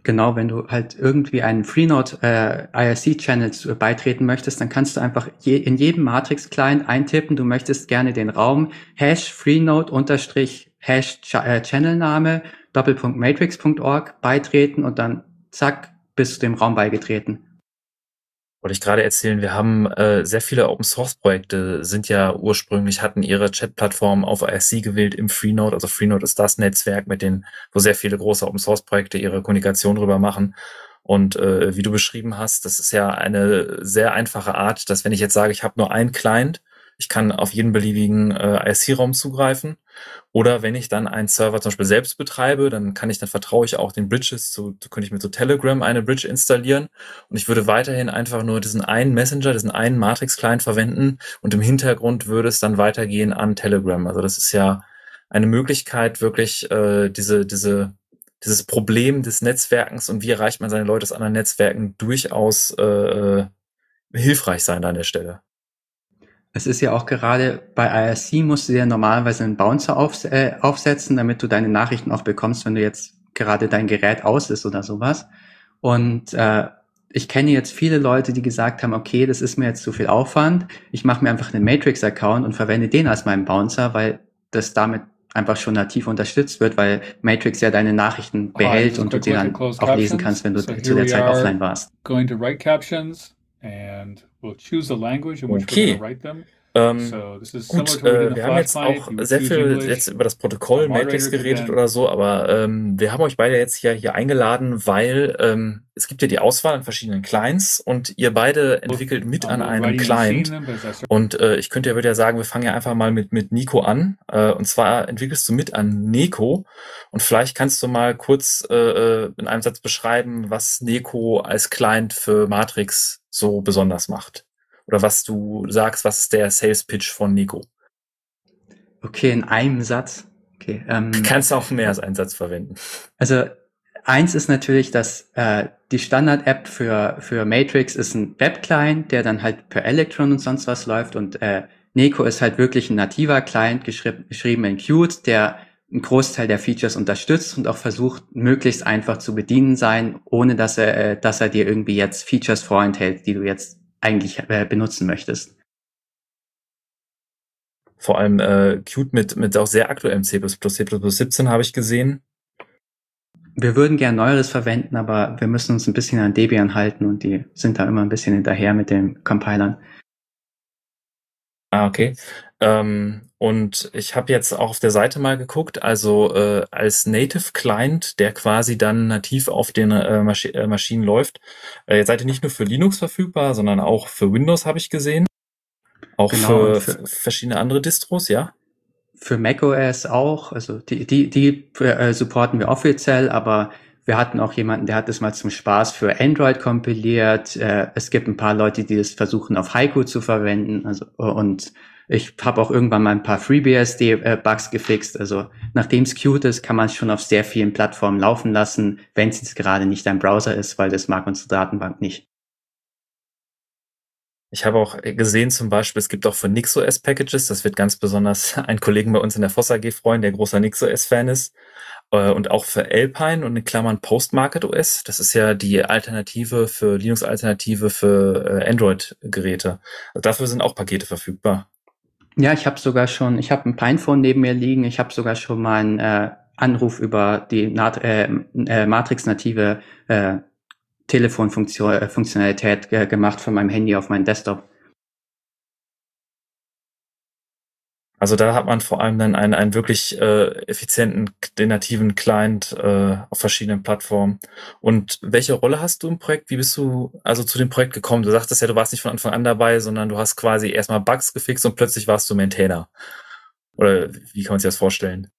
Genau, wenn du halt irgendwie einen Freenode äh, IRC-Channel beitreten möchtest, dann kannst du einfach je, in jedem Matrix-Client eintippen, du möchtest gerne den Raum Hash Freenode unterstrich Hash äh, Channelname Doppelpunkt Matrix.org beitreten und dann zack, bist du dem Raum beigetreten wollte ich gerade erzählen, wir haben äh, sehr viele Open Source Projekte sind ja ursprünglich hatten ihre Chat-Plattform auf IRC gewählt im Freenode. Also Freenode ist das Netzwerk, mit dem, wo sehr viele große Open Source Projekte ihre Kommunikation drüber machen. Und äh, wie du beschrieben hast, das ist ja eine sehr einfache Art, dass wenn ich jetzt sage, ich habe nur einen Client, ich kann auf jeden beliebigen äh, IRC-Raum zugreifen. Oder wenn ich dann einen Server zum Beispiel selbst betreibe, dann kann ich, dann vertraue ich auch den Bridges zu, so könnte ich mit so Telegram eine Bridge installieren und ich würde weiterhin einfach nur diesen einen Messenger, diesen einen Matrix-Client verwenden und im Hintergrund würde es dann weitergehen an Telegram. Also das ist ja eine Möglichkeit, wirklich äh, diese, diese, dieses Problem des Netzwerkens und wie erreicht man seine Leute aus anderen Netzwerken durchaus äh, äh hilfreich sein an der Stelle. Es ist ja auch gerade bei IRC musst du ja normalerweise einen Bouncer auf, äh, aufsetzen, damit du deine Nachrichten auch bekommst, wenn du jetzt gerade dein Gerät aus ist oder sowas. Und äh, ich kenne jetzt viele Leute, die gesagt haben, okay, das ist mir jetzt zu viel Aufwand. Ich mache mir einfach einen Matrix-Account und verwende den als meinen Bouncer, weil das damit einfach schon nativ unterstützt wird, weil Matrix ja deine Nachrichten behält und du die dann auch lesen kannst, wenn du so zu der Zeit offline warst. Going to write captions and we'll choose the language in which okay. we're going to write them. Ähm, so, gut, äh, wir haben jetzt auch sehr viel jetzt über das Protokoll Matrix geredet oder so, aber ähm, wir haben euch beide jetzt hier, hier eingeladen, weil ähm, es gibt ja die Auswahl an verschiedenen Clients und ihr beide entwickelt mit an einem Client. Und äh, ich könnte ja würde ja sagen, wir fangen ja einfach mal mit, mit Nico an. Äh, und zwar entwickelst du mit an Neko und vielleicht kannst du mal kurz äh, äh in einem Satz beschreiben, was Neko als Client für Matrix so besonders macht oder was du sagst, was ist der Sales Pitch von Nico? Okay, in einem Satz. Okay, ähm, Kannst du auch mehr als einen Satz verwenden. Also eins ist natürlich, dass äh, die Standard-App für, für Matrix ist ein Web-Client, der dann halt per Electron und sonst was läuft und äh, Neko ist halt wirklich ein nativer Client, geschrieben, geschrieben in Qt, der einen Großteil der Features unterstützt und auch versucht, möglichst einfach zu bedienen sein, ohne dass er, äh, dass er dir irgendwie jetzt Features vorenthält, die du jetzt eigentlich äh, benutzen möchtest. Vor allem äh, Qt mit, mit auch sehr aktuellem C++, C++ 17 habe ich gesehen. Wir würden gern Neueres verwenden, aber wir müssen uns ein bisschen an Debian halten und die sind da immer ein bisschen hinterher mit den Compilern. Ah, okay. Ähm, und ich habe jetzt auch auf der Seite mal geguckt, also äh, als Native Client, der quasi dann nativ auf den äh, Masch äh, Maschinen läuft, äh, seid ihr nicht nur für Linux verfügbar, sondern auch für Windows habe ich gesehen. Auch Genau, für, für- verschiedene andere Distros, ja? Für macOS auch, also die, die, die äh, supporten wir offiziell, aber wir hatten auch jemanden, der hat das mal zum Spaß für Android kompiliert. Äh, es gibt ein paar Leute, die das versuchen auf Haiku zu verwenden. Also und ich habe auch irgendwann mal ein paar FreeBSD-Bugs gefixt. Also nachdem es cute ist, kann man es schon auf sehr vielen Plattformen laufen lassen, wenn es jetzt gerade nicht ein Browser ist, weil das mag unsere Datenbank nicht. Ich habe auch gesehen zum Beispiel, es gibt auch für NixOS Packages, das wird ganz besonders einen Kollegen bei uns in der Voss AG freuen, der großer NixOS-Fan ist. Äh, Und auch für Alpine und in Klammern Postmarket OS. Das ist ja die Alternative für Linux-Alternative für äh, Android-Geräte. Also dafür sind auch Pakete verfügbar. Ja, ich habe sogar schon, ich habe ein Pinephone neben mir liegen. Ich habe sogar schon mal einen äh, Anruf über die äh, äh, Matrix-native äh, Telefonfunktionalität äh, gemacht von meinem Handy auf meinen Desktop. Also da hat man vor allem dann einen, einen wirklich äh, effizienten, den nativen Client äh, auf verschiedenen Plattformen. Und welche Rolle hast du im Projekt? Wie bist du also zu dem Projekt gekommen? Du sagtest ja, du warst nicht von Anfang an dabei, sondern du hast quasi erstmal Bugs gefixt und plötzlich warst du Maintainer. Oder wie kann man sich das vorstellen?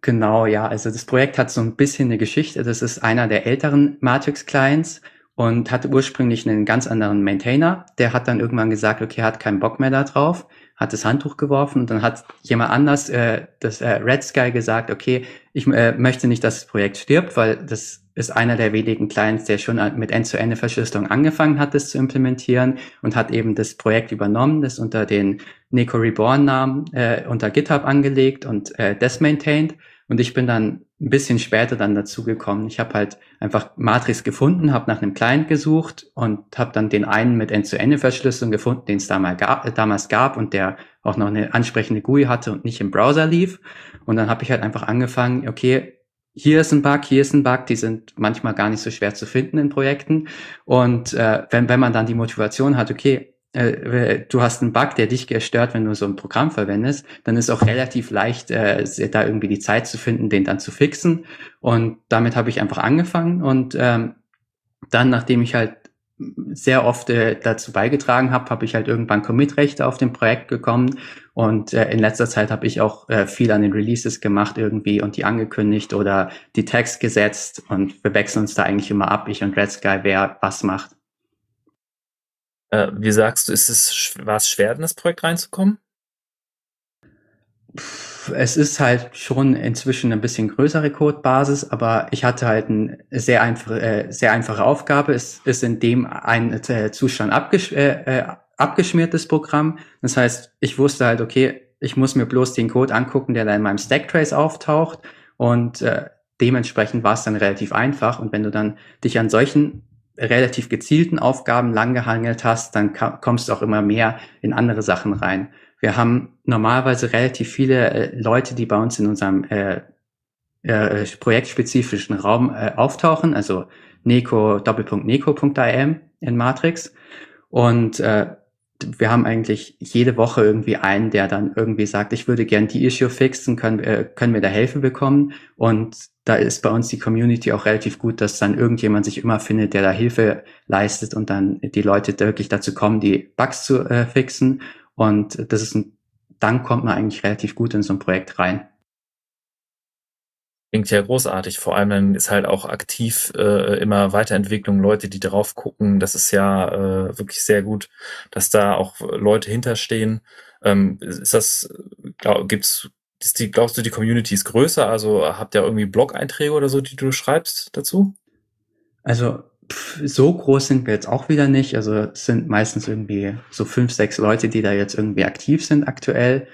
Genau, ja. Also das Projekt hat so ein bisschen eine Geschichte. Das ist einer der älteren Matrix-Clients und hatte ursprünglich einen ganz anderen Maintainer. Der hat dann irgendwann gesagt, okay, er hat keinen Bock mehr da drauf, hat das Handtuch geworfen und dann hat jemand anders, äh, das äh, Red Sky, gesagt, okay, ich äh, möchte nicht, dass das Projekt stirbt, weil das ist einer der wenigen Clients, der schon mit End-zu-Ende-Verschlüsselung angefangen hat, das zu implementieren und hat eben das Projekt übernommen, das unter den Neko Reborn-Namen äh, unter GitHub angelegt und äh, das maintained. Und ich bin dann ein bisschen später dann dazu gekommen. Ich habe halt einfach Matrix gefunden, habe nach einem Client gesucht und habe dann den einen mit End-zu-Ende-Verschlüsselung gefunden, den es damals gab, damals gab und der auch noch eine ansprechende GUI hatte und nicht im Browser lief. Und dann habe ich halt einfach angefangen, okay, hier ist ein Bug, hier ist ein Bug, die sind manchmal gar nicht so schwer zu finden in Projekten. Und äh, wenn, wenn man dann die Motivation hat, okay, äh, du hast einen Bug, der dich stört, wenn du so ein Programm verwendest, dann ist auch relativ leicht, äh, da irgendwie die Zeit zu finden, den dann zu fixen. Und damit habe ich einfach angefangen. Und ähm, dann, nachdem ich halt sehr oft äh, dazu beigetragen habe, habe ich halt irgendwann Commit-Rechte auf dem Projekt bekommen. Und äh, in letzter Zeit habe ich auch äh, viel an den Releases gemacht irgendwie und die angekündigt oder die Tags gesetzt. Und wir wechseln uns da eigentlich immer ab, ich und Red Sky, wer was macht. Äh, wie sagst du, ist es, war es schwer, in das Projekt reinzukommen? Es ist halt schon inzwischen ein bisschen größere Codebasis, aber ich hatte halt eine sehr einfache, äh, sehr einfache Aufgabe. Es ist in dem ein äh, Zustand abgesch äh, äh, abgeschmiertes Programm. Das heißt, ich wusste halt, okay, ich muss mir bloß den Code angucken, der da in meinem Stacktrace auftaucht und äh, dementsprechend war es dann relativ einfach. Und wenn du dann dich an solchen relativ gezielten Aufgaben langgehangelt hast, dann kommst du auch immer mehr in andere Sachen rein. Wir haben normalerweise relativ viele äh, Leute, die bei uns in unserem äh, äh, projektspezifischen Raum äh, auftauchen, also Neko, Doppelpunkt in Matrix. Und äh, wir haben eigentlich jede Woche irgendwie einen, der dann irgendwie sagt, ich würde gern die Issue fixen, können, äh, können wir da Hilfe bekommen? Und da ist bei uns die Community auch relativ gut, dass dann irgendjemand sich immer findet, der da Hilfe leistet und dann die Leute wirklich dazu kommen, die Bugs zu äh, fixen. Und das ist ein, dann kommt man eigentlich relativ gut in so ein Projekt rein. Klingt ja großartig. Vor allem dann ist halt auch aktiv äh, immer Weiterentwicklung, Leute, die drauf gucken. Das ist ja äh, wirklich sehr gut, dass da auch Leute hinterstehen. Ähm, ist das, glaub, gibt's ist die, glaubst du, die Community ist größer? Also habt ihr irgendwie Blog-Einträge oder so, die du schreibst dazu? Also so groß sind wir jetzt auch wieder nicht. Also es sind meistens irgendwie so fünf, sechs Leute, die da jetzt irgendwie aktiv sind aktuell.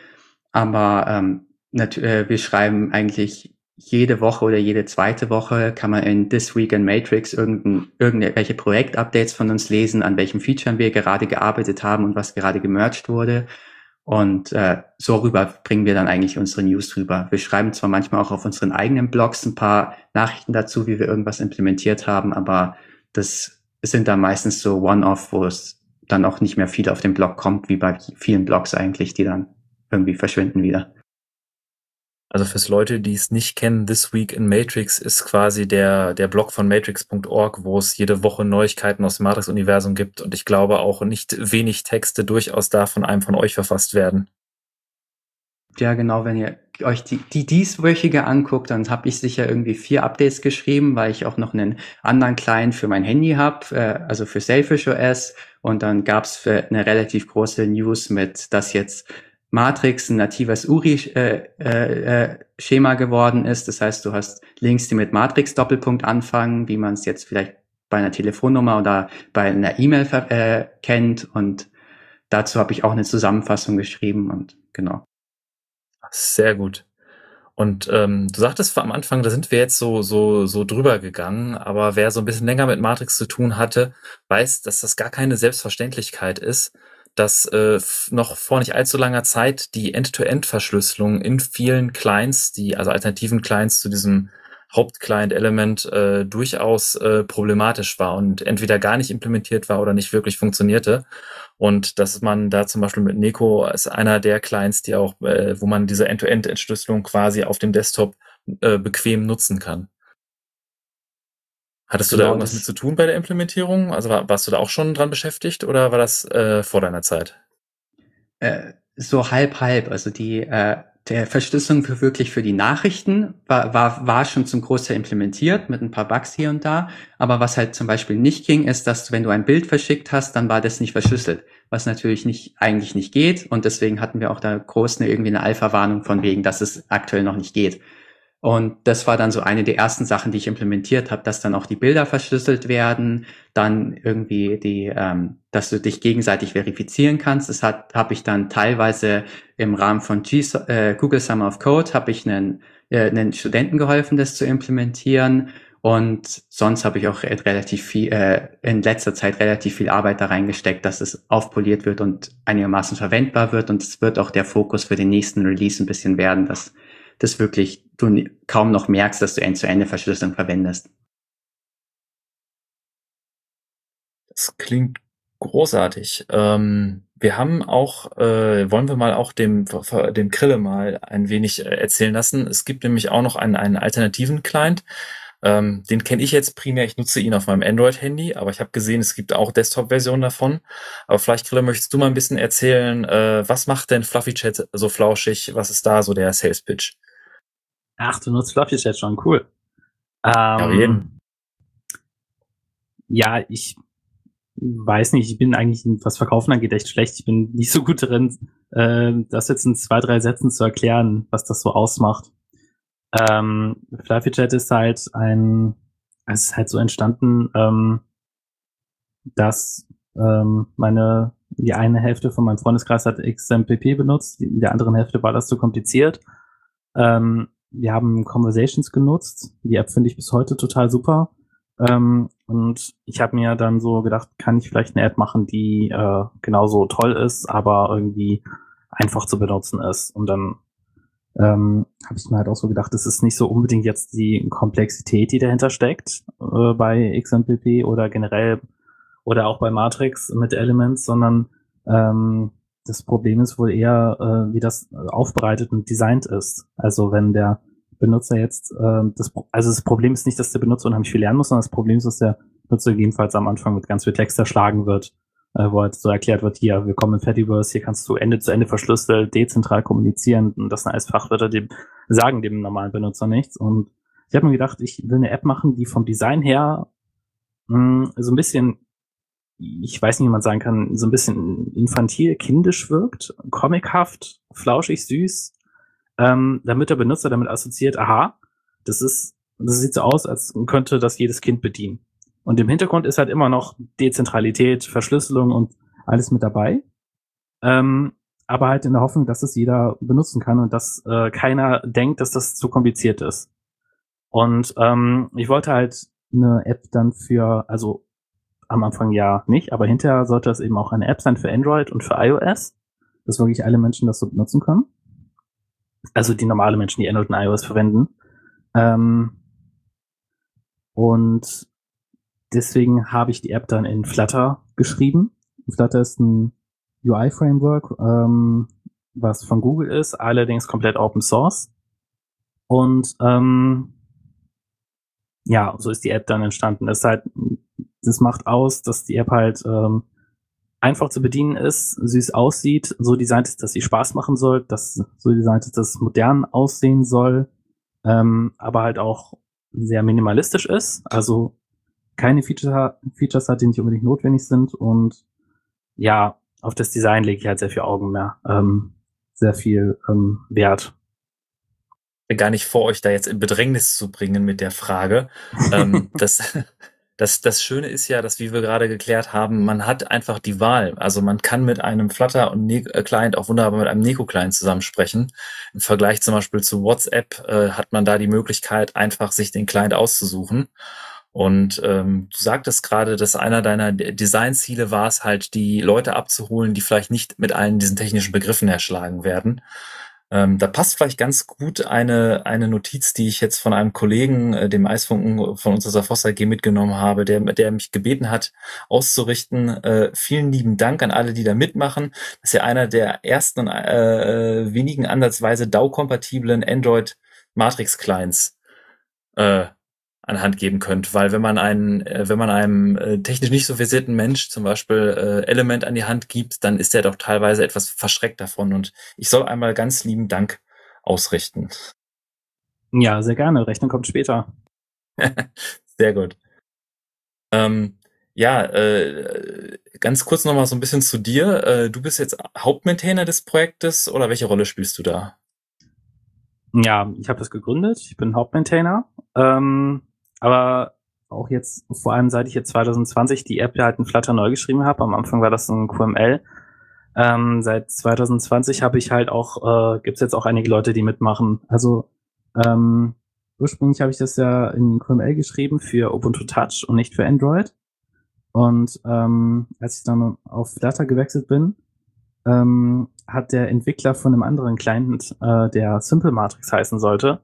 Aber ähm, nat- äh, wir schreiben eigentlich jede Woche oder jede zweite Woche kann man in This Week in Matrix irgendwelche Projektupdates von uns lesen, an welchen Featuren wir gerade gearbeitet haben und was gerade gemerged wurde. Und äh, so rüber bringen wir dann eigentlich unsere News rüber. Wir schreiben zwar manchmal auch auf unseren eigenen Blogs ein paar Nachrichten dazu, wie wir irgendwas implementiert haben, aber das sind dann meistens so One-Off, wo es dann auch nicht mehr viel auf den Blog kommt, wie bei vielen Blogs eigentlich, die dann irgendwie verschwinden wieder. Also fürs Leute, die es nicht kennen, This Week in Matrix ist quasi der, der Blog von matrix.org, wo es jede Woche Neuigkeiten aus dem Matrix-Universum gibt und ich glaube auch nicht wenig Texte durchaus da von einem von euch verfasst werden. Ja, genau, wenn ihr euch die, die dieswöchige anguckt, dann habe ich sicher irgendwie vier Updates geschrieben, weil ich auch noch einen anderen Client für mein Handy habe, äh, also für Selfish OS. Und dann gab's eine relativ große News mit, dass jetzt Matrix ein natives URI-Schema äh, äh, Schema geworden ist. Das heißt, du hast Links, die mit Matrix-Doppelpunkt anfangen, wie man es jetzt vielleicht bei einer Telefonnummer oder bei einer E-Mail äh, kennt. Und dazu habe ich auch eine Zusammenfassung geschrieben und genau. Sehr gut. Und ähm, du sagtest am Anfang, da sind wir jetzt so so so drüber gegangen, aber wer so ein bisschen länger mit Matrix zu tun hatte, weiß, dass das gar keine Selbstverständlichkeit ist, dass äh, noch vor nicht allzu langer Zeit die End-to-End-Verschlüsselung in vielen Clients, die also alternativen Clients zu diesem Hauptclient-Element äh, durchaus äh, problematisch war und entweder gar nicht implementiert war oder nicht wirklich funktionierte. Und dass man da zum Beispiel mit Neko ist einer der Clients, die auch, äh, wo man diese End-to-End-Entschlüsselung quasi auf dem Desktop äh, bequem nutzen kann. Hattest Genau, du da irgendwas mit zu tun bei der Implementierung? Also war, warst du da auch schon dran beschäftigt oder war das äh, vor deiner Zeit? äh, so halb halb. Also die äh, der Verschlüsselung für wirklich für die Nachrichten war, war, war schon zum Großteil implementiert mit ein paar Bugs hier und da. Aber was halt zum Beispiel nicht ging, ist, dass wenn du ein Bild verschickt hast, dann war das nicht verschlüsselt. Was natürlich nicht, eigentlich nicht geht. Und deswegen hatten wir auch da groß eine, irgendwie eine Alpha-Warnung von wegen, dass es aktuell noch nicht geht. Und das war dann so eine der ersten Sachen, die ich implementiert habe, dass dann auch die Bilder verschlüsselt werden, dann irgendwie die, ähm, dass du dich gegenseitig verifizieren kannst. Das hat habe ich dann teilweise im Rahmen von G äh, Google Summer of Code habe ich einen, äh, einen Studenten geholfen, das zu implementieren. Und sonst habe ich auch re- relativ viel, äh, in letzter Zeit relativ viel Arbeit da reingesteckt, dass es aufpoliert wird und einigermaßen verwendbar wird. Und es wird auch der Fokus für den nächsten Release ein bisschen werden, dass das wirklich du kaum noch merkst, dass du End-zu-Ende-Verschlüsselung verwendest. Das klingt großartig. Ähm, wir haben auch, äh, wollen wir mal auch dem, dem Krille mal ein wenig äh, erzählen lassen. Es gibt nämlich auch noch einen, einen alternativen Client. Ähm, den kenne ich jetzt primär. Ich nutze ihn auf meinem Android-Handy, aber ich habe gesehen, es gibt auch Desktop-Versionen davon. Aber vielleicht, Krille, möchtest du mal ein bisschen erzählen, äh, was macht denn Fluffy Chat so flauschig? Was ist da so der Sales Pitch? Ach, du nutzt Fluffy Chat schon, cool. Ähm, Ja, jeden. Ja, ich weiß nicht, ich bin eigentlich, was Verkaufen angeht, echt schlecht. Ich bin nicht so gut darin, äh, das jetzt in zwei, drei Sätzen zu erklären, was das so ausmacht. Ähm, Fluffy Chat ist halt ein, es ist halt so entstanden, ähm, dass ähm, meine, die eine Hälfte von meinem Freundeskreis hat XMPP benutzt, in der anderen Hälfte war das zu kompliziert. Ähm, wir haben Conversations genutzt. Die App finde ich bis heute total super. Ähm, und ich habe mir dann so gedacht, kann ich vielleicht eine App machen, die äh, genauso toll ist, aber irgendwie einfach zu benutzen ist. Und dann ähm, habe ich mir halt auch so gedacht, es ist nicht so unbedingt jetzt die Komplexität, die dahinter steckt äh, bei XMPP oder generell oder auch bei Matrix mit Elements, sondern ähm, das Problem ist wohl eher, äh, wie das aufbereitet und designt ist. Also wenn der Benutzer jetzt, äh, das, also das Problem ist nicht, dass der Benutzer unheimlich viel lernen muss, sondern das Problem ist, dass der Benutzer gegebenenfalls am Anfang mit ganz viel Text erschlagen wird, äh, wo halt so erklärt wird, hier, wir kommen in Fediverse, hier kannst du Ende zu Ende verschlüsselt, dezentral kommunizieren und das sind alles Fachwörter, die sagen dem normalen Benutzer nichts. Und ich habe mir gedacht, ich will eine App machen, die vom Design her mh, so ein bisschen ich weiß nicht, wie man sagen kann, so ein bisschen infantil, kindisch wirkt, comichaft, flauschig, süß, ähm, damit der Benutzer damit assoziiert, aha, das ist, das sieht so aus, als könnte das jedes Kind bedienen. Und im Hintergrund ist halt immer noch Dezentralität, Verschlüsselung und alles mit dabei. Ähm, aber halt in der Hoffnung, dass es jeder benutzen kann und dass äh, keiner denkt, dass das zu kompliziert ist. Und ähm, ich wollte halt eine App dann für, also am Anfang ja nicht, aber hinterher sollte das eben auch eine App sein für Android und für iOS, dass wirklich alle Menschen das so benutzen können. Also die normale Menschen, die Android und iOS verwenden. Ähm, und deswegen habe ich die App dann in Flutter geschrieben. Flutter ist ein UI-Framework, ähm, was von Google ist, allerdings komplett Open Source. Und ähm, ja, so ist die App dann entstanden. Das, halt, das macht aus, dass die App halt ähm, einfach zu bedienen ist, süß aussieht, so designt ist, dass sie Spaß machen soll, dass so designt ist, dass es modern aussehen soll, ähm, aber halt auch sehr minimalistisch ist, also keine Feature, Features hat, die nicht unbedingt notwendig sind und ja, auf das Design lege ich halt sehr viel Augen mehr, ähm, sehr viel ähm, Wert. Gar nicht vor, euch da jetzt in Bedrängnis zu bringen mit der Frage. ähm, das, das, das Schöne ist ja, dass, wie wir gerade geklärt haben, man hat einfach die Wahl. Also man kann mit einem Flutter und ne Client auch wunderbar mit einem Neko-Client zusammensprechen. Im Vergleich zum Beispiel zu WhatsApp äh, hat man da die Möglichkeit, einfach sich den Client auszusuchen. Und ähm, du sagtest gerade, dass einer deiner Designziele war es halt, die Leute abzuholen, die vielleicht nicht mit allen diesen technischen Begriffen erschlagen werden. Ähm, da passt vielleicht ganz gut eine, eine Notiz, die ich jetzt von einem Kollegen, äh, dem Eisfunken von unserer Voss AG mitgenommen habe, der, der mich gebeten hat, auszurichten. Äh, vielen lieben Dank an alle, die da mitmachen. Das ist ja einer der ersten äh, äh wenigen ansatzweise DAO-kompatiblen Android Matrix Clients. Äh, an Hand geben könnt, weil wenn man einen, äh, wenn man einem äh, technisch nicht so versierten Mensch zum Beispiel äh, Element an die Hand gibt, dann ist er doch teilweise etwas verschreckt davon und ich soll einmal ganz lieben Dank ausrichten. Ja, sehr gerne. Rechnung kommt später. sehr gut. Ähm, ja, äh, ganz kurz noch mal so ein bisschen zu dir. Äh, du bist jetzt Hauptmaintainer des Projektes oder welche Rolle spielst du da? Ja, ich habe das gegründet. Ich bin Hauptmaintainer. Ähm, aber auch jetzt, vor allem seit ich jetzt 2020 die App halt in Flutter neu geschrieben habe, am Anfang war das ein QML. Ähm, seit 2020 habe ich halt auch, äh, gibt jetzt auch einige Leute, die mitmachen. Also ähm, ursprünglich habe ich das ja in QML geschrieben für Ubuntu Touch und nicht für Android. Und ähm, als ich dann auf Flutter gewechselt bin, ähm, hat der Entwickler von einem anderen Client, äh, der Simple Matrix heißen sollte,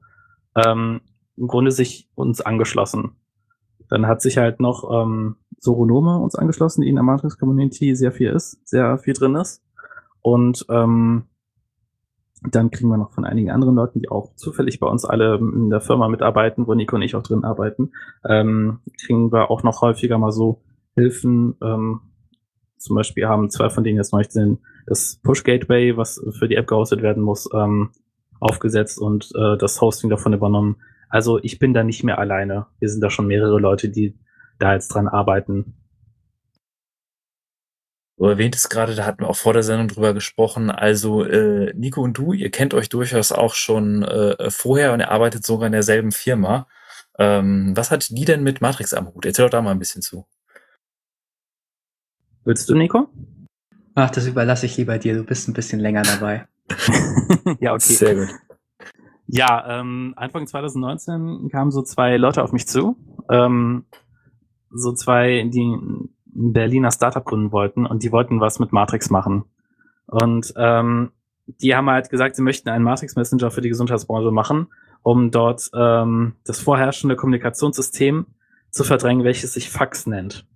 ähm, im Grunde sich uns angeschlossen. Dann hat sich halt noch ähm, Soronome uns angeschlossen, die in der Matrix-Community sehr viel ist, sehr viel drin ist. Und ähm, dann kriegen wir noch von einigen anderen Leuten, die auch zufällig bei uns alle in der Firma mitarbeiten, wo Nico und ich auch drin arbeiten, ähm, kriegen wir auch noch häufiger mal so Hilfen. Ähm, zum Beispiel haben zwei von denen jetzt neulich den, das Push Gateway, was für die App gehostet werden muss, ähm, aufgesetzt und äh, das Hosting davon übernommen. Also ich bin da nicht mehr alleine. Wir sind da schon mehrere Leute, die da jetzt dran arbeiten. Du erwähntest gerade, da hatten wir auch vor der Sendung drüber gesprochen. Also äh, Nico und du, ihr kennt euch durchaus auch schon äh, vorher und ihr arbeitet sogar in derselben Firma. Ähm, was hat die denn mit Matrix am Hut? Erzähl doch da mal ein bisschen zu. Willst du, Nico? Ach, das überlasse ich lieber dir. Du bist ein bisschen länger dabei. ja, okay. Sehr gut. Ja, ähm, Anfang 2019 kamen so zwei Leute auf mich zu. Ähm, so zwei, die ein Berliner Startup gründen wollten und die wollten was mit Matrix machen. Und ähm, die haben halt gesagt, sie möchten einen Matrix Messenger für die Gesundheitsbranche machen, um dort ähm, das vorherrschende Kommunikationssystem zu verdrängen, welches sich Fax nennt.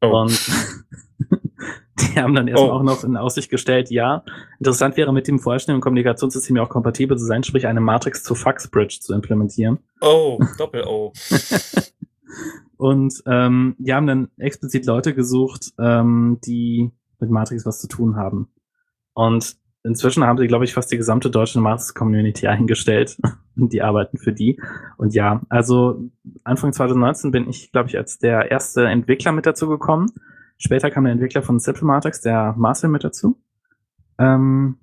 Oh. Und Die haben dann erstmal oh. auch noch in Aussicht gestellt, ja, interessant wäre mit dem vorherrschenden Kommunikationssystem ja auch kompatibel zu sein, sprich eine Matrix zu Fax Bridge zu implementieren. Oh, Doppel-O. Und ähm, die haben dann explizit Leute gesucht, ähm, die mit Matrix was zu tun haben. Und inzwischen haben sie, glaube ich, fast die gesamte deutsche Matrix-Community eingestellt. Und die arbeiten für die. Und ja, also Anfang 2019 bin ich, glaube ich, als der erste Entwickler mit dazu gekommen. Später kam der Entwickler von Simple Matrix, der Marcel, mit dazu. Ähm,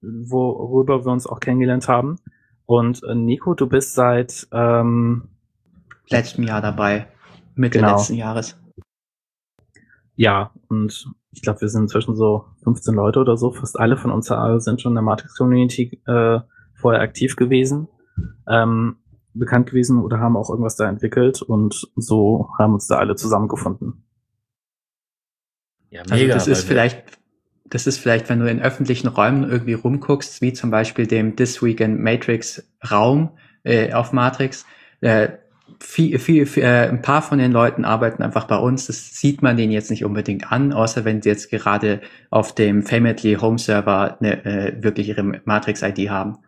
worüber wir uns auch kennengelernt haben. Und äh, Nico, du bist seit ähm, Letztem Jahr dabei, Mitte Genau. letzten Jahres. ja, und ich glaube, wir sind inzwischen so 15 Leute oder so. Fast alle von uns sind schon in der Matrix-Community äh, vorher aktiv gewesen, ähm, bekannt gewesen oder haben auch irgendwas da entwickelt und so haben uns da alle zusammengefunden. Ja, Also das ist weil wir- vielleicht, das ist vielleicht, wenn du in öffentlichen Räumen irgendwie rumguckst, wie zum Beispiel dem This Week in Matrix Raum äh, auf Matrix, äh, viel, viel, viel, äh, ein paar von den Leuten arbeiten einfach bei uns. Das sieht man denen jetzt nicht unbedingt an, außer wenn sie jetzt gerade auf dem Famitly Home Server eine, äh, wirklich ihre Matrix-ID haben.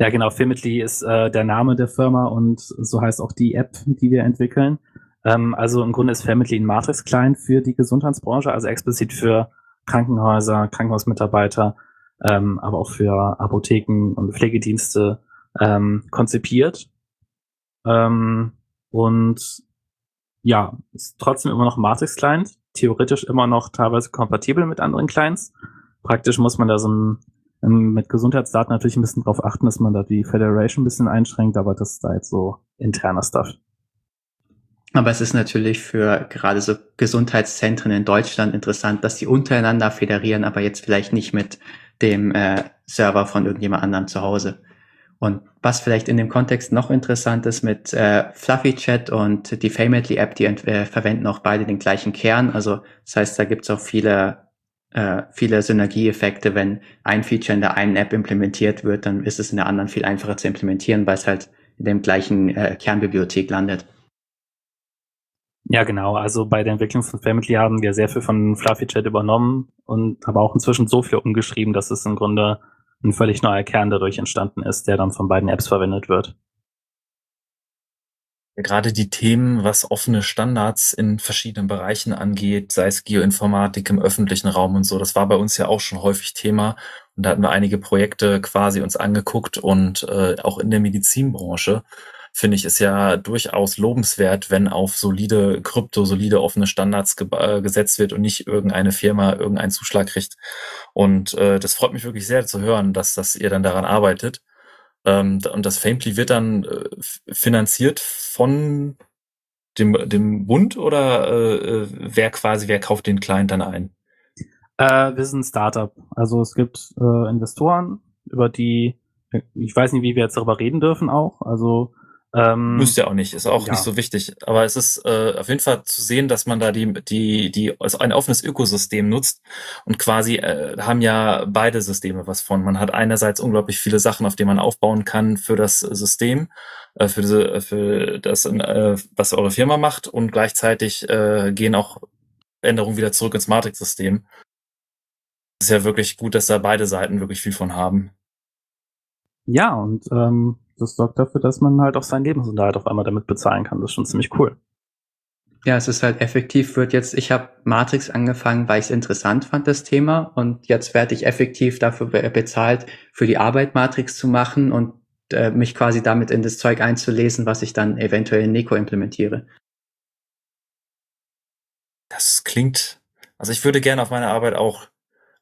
Ja, genau. Filmitly ist äh, der Name der Firma und so heißt auch die App, die wir entwickeln. Ähm, also im Grunde ist Filmitly ein Matrix-Client für die Gesundheitsbranche, also explizit für Krankenhäuser, Krankenhausmitarbeiter, ähm, aber auch für Apotheken und Pflegedienste ähm, konzipiert. Ähm, und ja, ist trotzdem immer noch Matrix-Client, theoretisch immer noch teilweise kompatibel mit anderen Clients. Praktisch muss man da so ein ähm, mit Gesundheitsdaten natürlich ein bisschen drauf achten, dass man da die Federation ein bisschen einschränkt, aber das ist da jetzt so interner Stuff. Aber es ist natürlich für gerade so Gesundheitszentren in Deutschland interessant, dass die untereinander federieren, aber jetzt vielleicht nicht mit dem äh, Server von irgendjemand anderem zu Hause. Und was vielleicht in dem Kontext noch interessant ist mit äh, Fluffy Chat und die Famitly App, die äh, verwenden auch beide den gleichen Kern. Also das heißt, da gibt es auch viele äh, viele Synergieeffekte, wenn ein Feature in der einen App implementiert wird, dann ist es in der anderen viel einfacher zu implementieren, weil es halt in dem gleichen äh, Kernbibliothek landet. Ja, genau. Also bei der Entwicklung von Family haben wir sehr viel von Fluffy Chat übernommen und aber auch inzwischen so viel umgeschrieben, dass es im Grunde ein völlig neuer Kern dadurch entstanden ist, der dann von beiden Apps verwendet wird. Gerade die Themen, was offene Standards in verschiedenen Bereichen angeht, sei es Geoinformatik im öffentlichen Raum und so, das war bei uns ja auch schon häufig Thema. Und da hatten wir einige Projekte quasi uns angeguckt und äh, auch in der Medizinbranche finde ich es ja durchaus lobenswert, wenn auf solide Krypto, solide offene Standards ge äh, gesetzt wird und nicht irgendeine Firma irgendeinen Zuschlag kriegt. Und äh, das freut mich wirklich sehr zu hören, dass, dass ihr dann daran arbeitet. Ähm, und das Fameply wird dann äh, finanziert von dem, dem Bund oder äh, äh, wer quasi, wer kauft den Client dann ein? Äh, wir sind ein Startup. Also es gibt äh, Investoren, über die ich weiß nicht, wie wir jetzt darüber reden dürfen auch. Also ähm, Müsst ihr auch nicht, ist auch ja. nicht so wichtig. Aber es ist äh, auf jeden Fall zu sehen, dass man da die, die, die, also ein offenes Ökosystem nutzt und quasi äh, haben ja beide Systeme was von. Man hat einerseits unglaublich viele Sachen, auf denen man aufbauen kann für das System, äh, für diese, äh, für das, äh, was eure Firma macht und gleichzeitig äh, gehen auch Änderungen wieder zurück ins Matrix-System. Es ist ja wirklich gut, dass da beide Seiten wirklich viel von haben. Ja, und ähm, das sorgt dafür, dass man halt auch seinen Lebensunterhalt auf einmal damit bezahlen kann. Das ist schon ziemlich cool. Ja, es ist halt effektiv, wird jetzt, ich habe Matrix angefangen, weil ich es interessant fand, das Thema, und jetzt werde ich effektiv dafür be bezahlt, für die Arbeit Matrix zu machen und äh, mich quasi damit in das Zeug einzulesen, was ich dann eventuell in Neko implementiere. Das klingt, also ich würde gerne auf meine Arbeit auch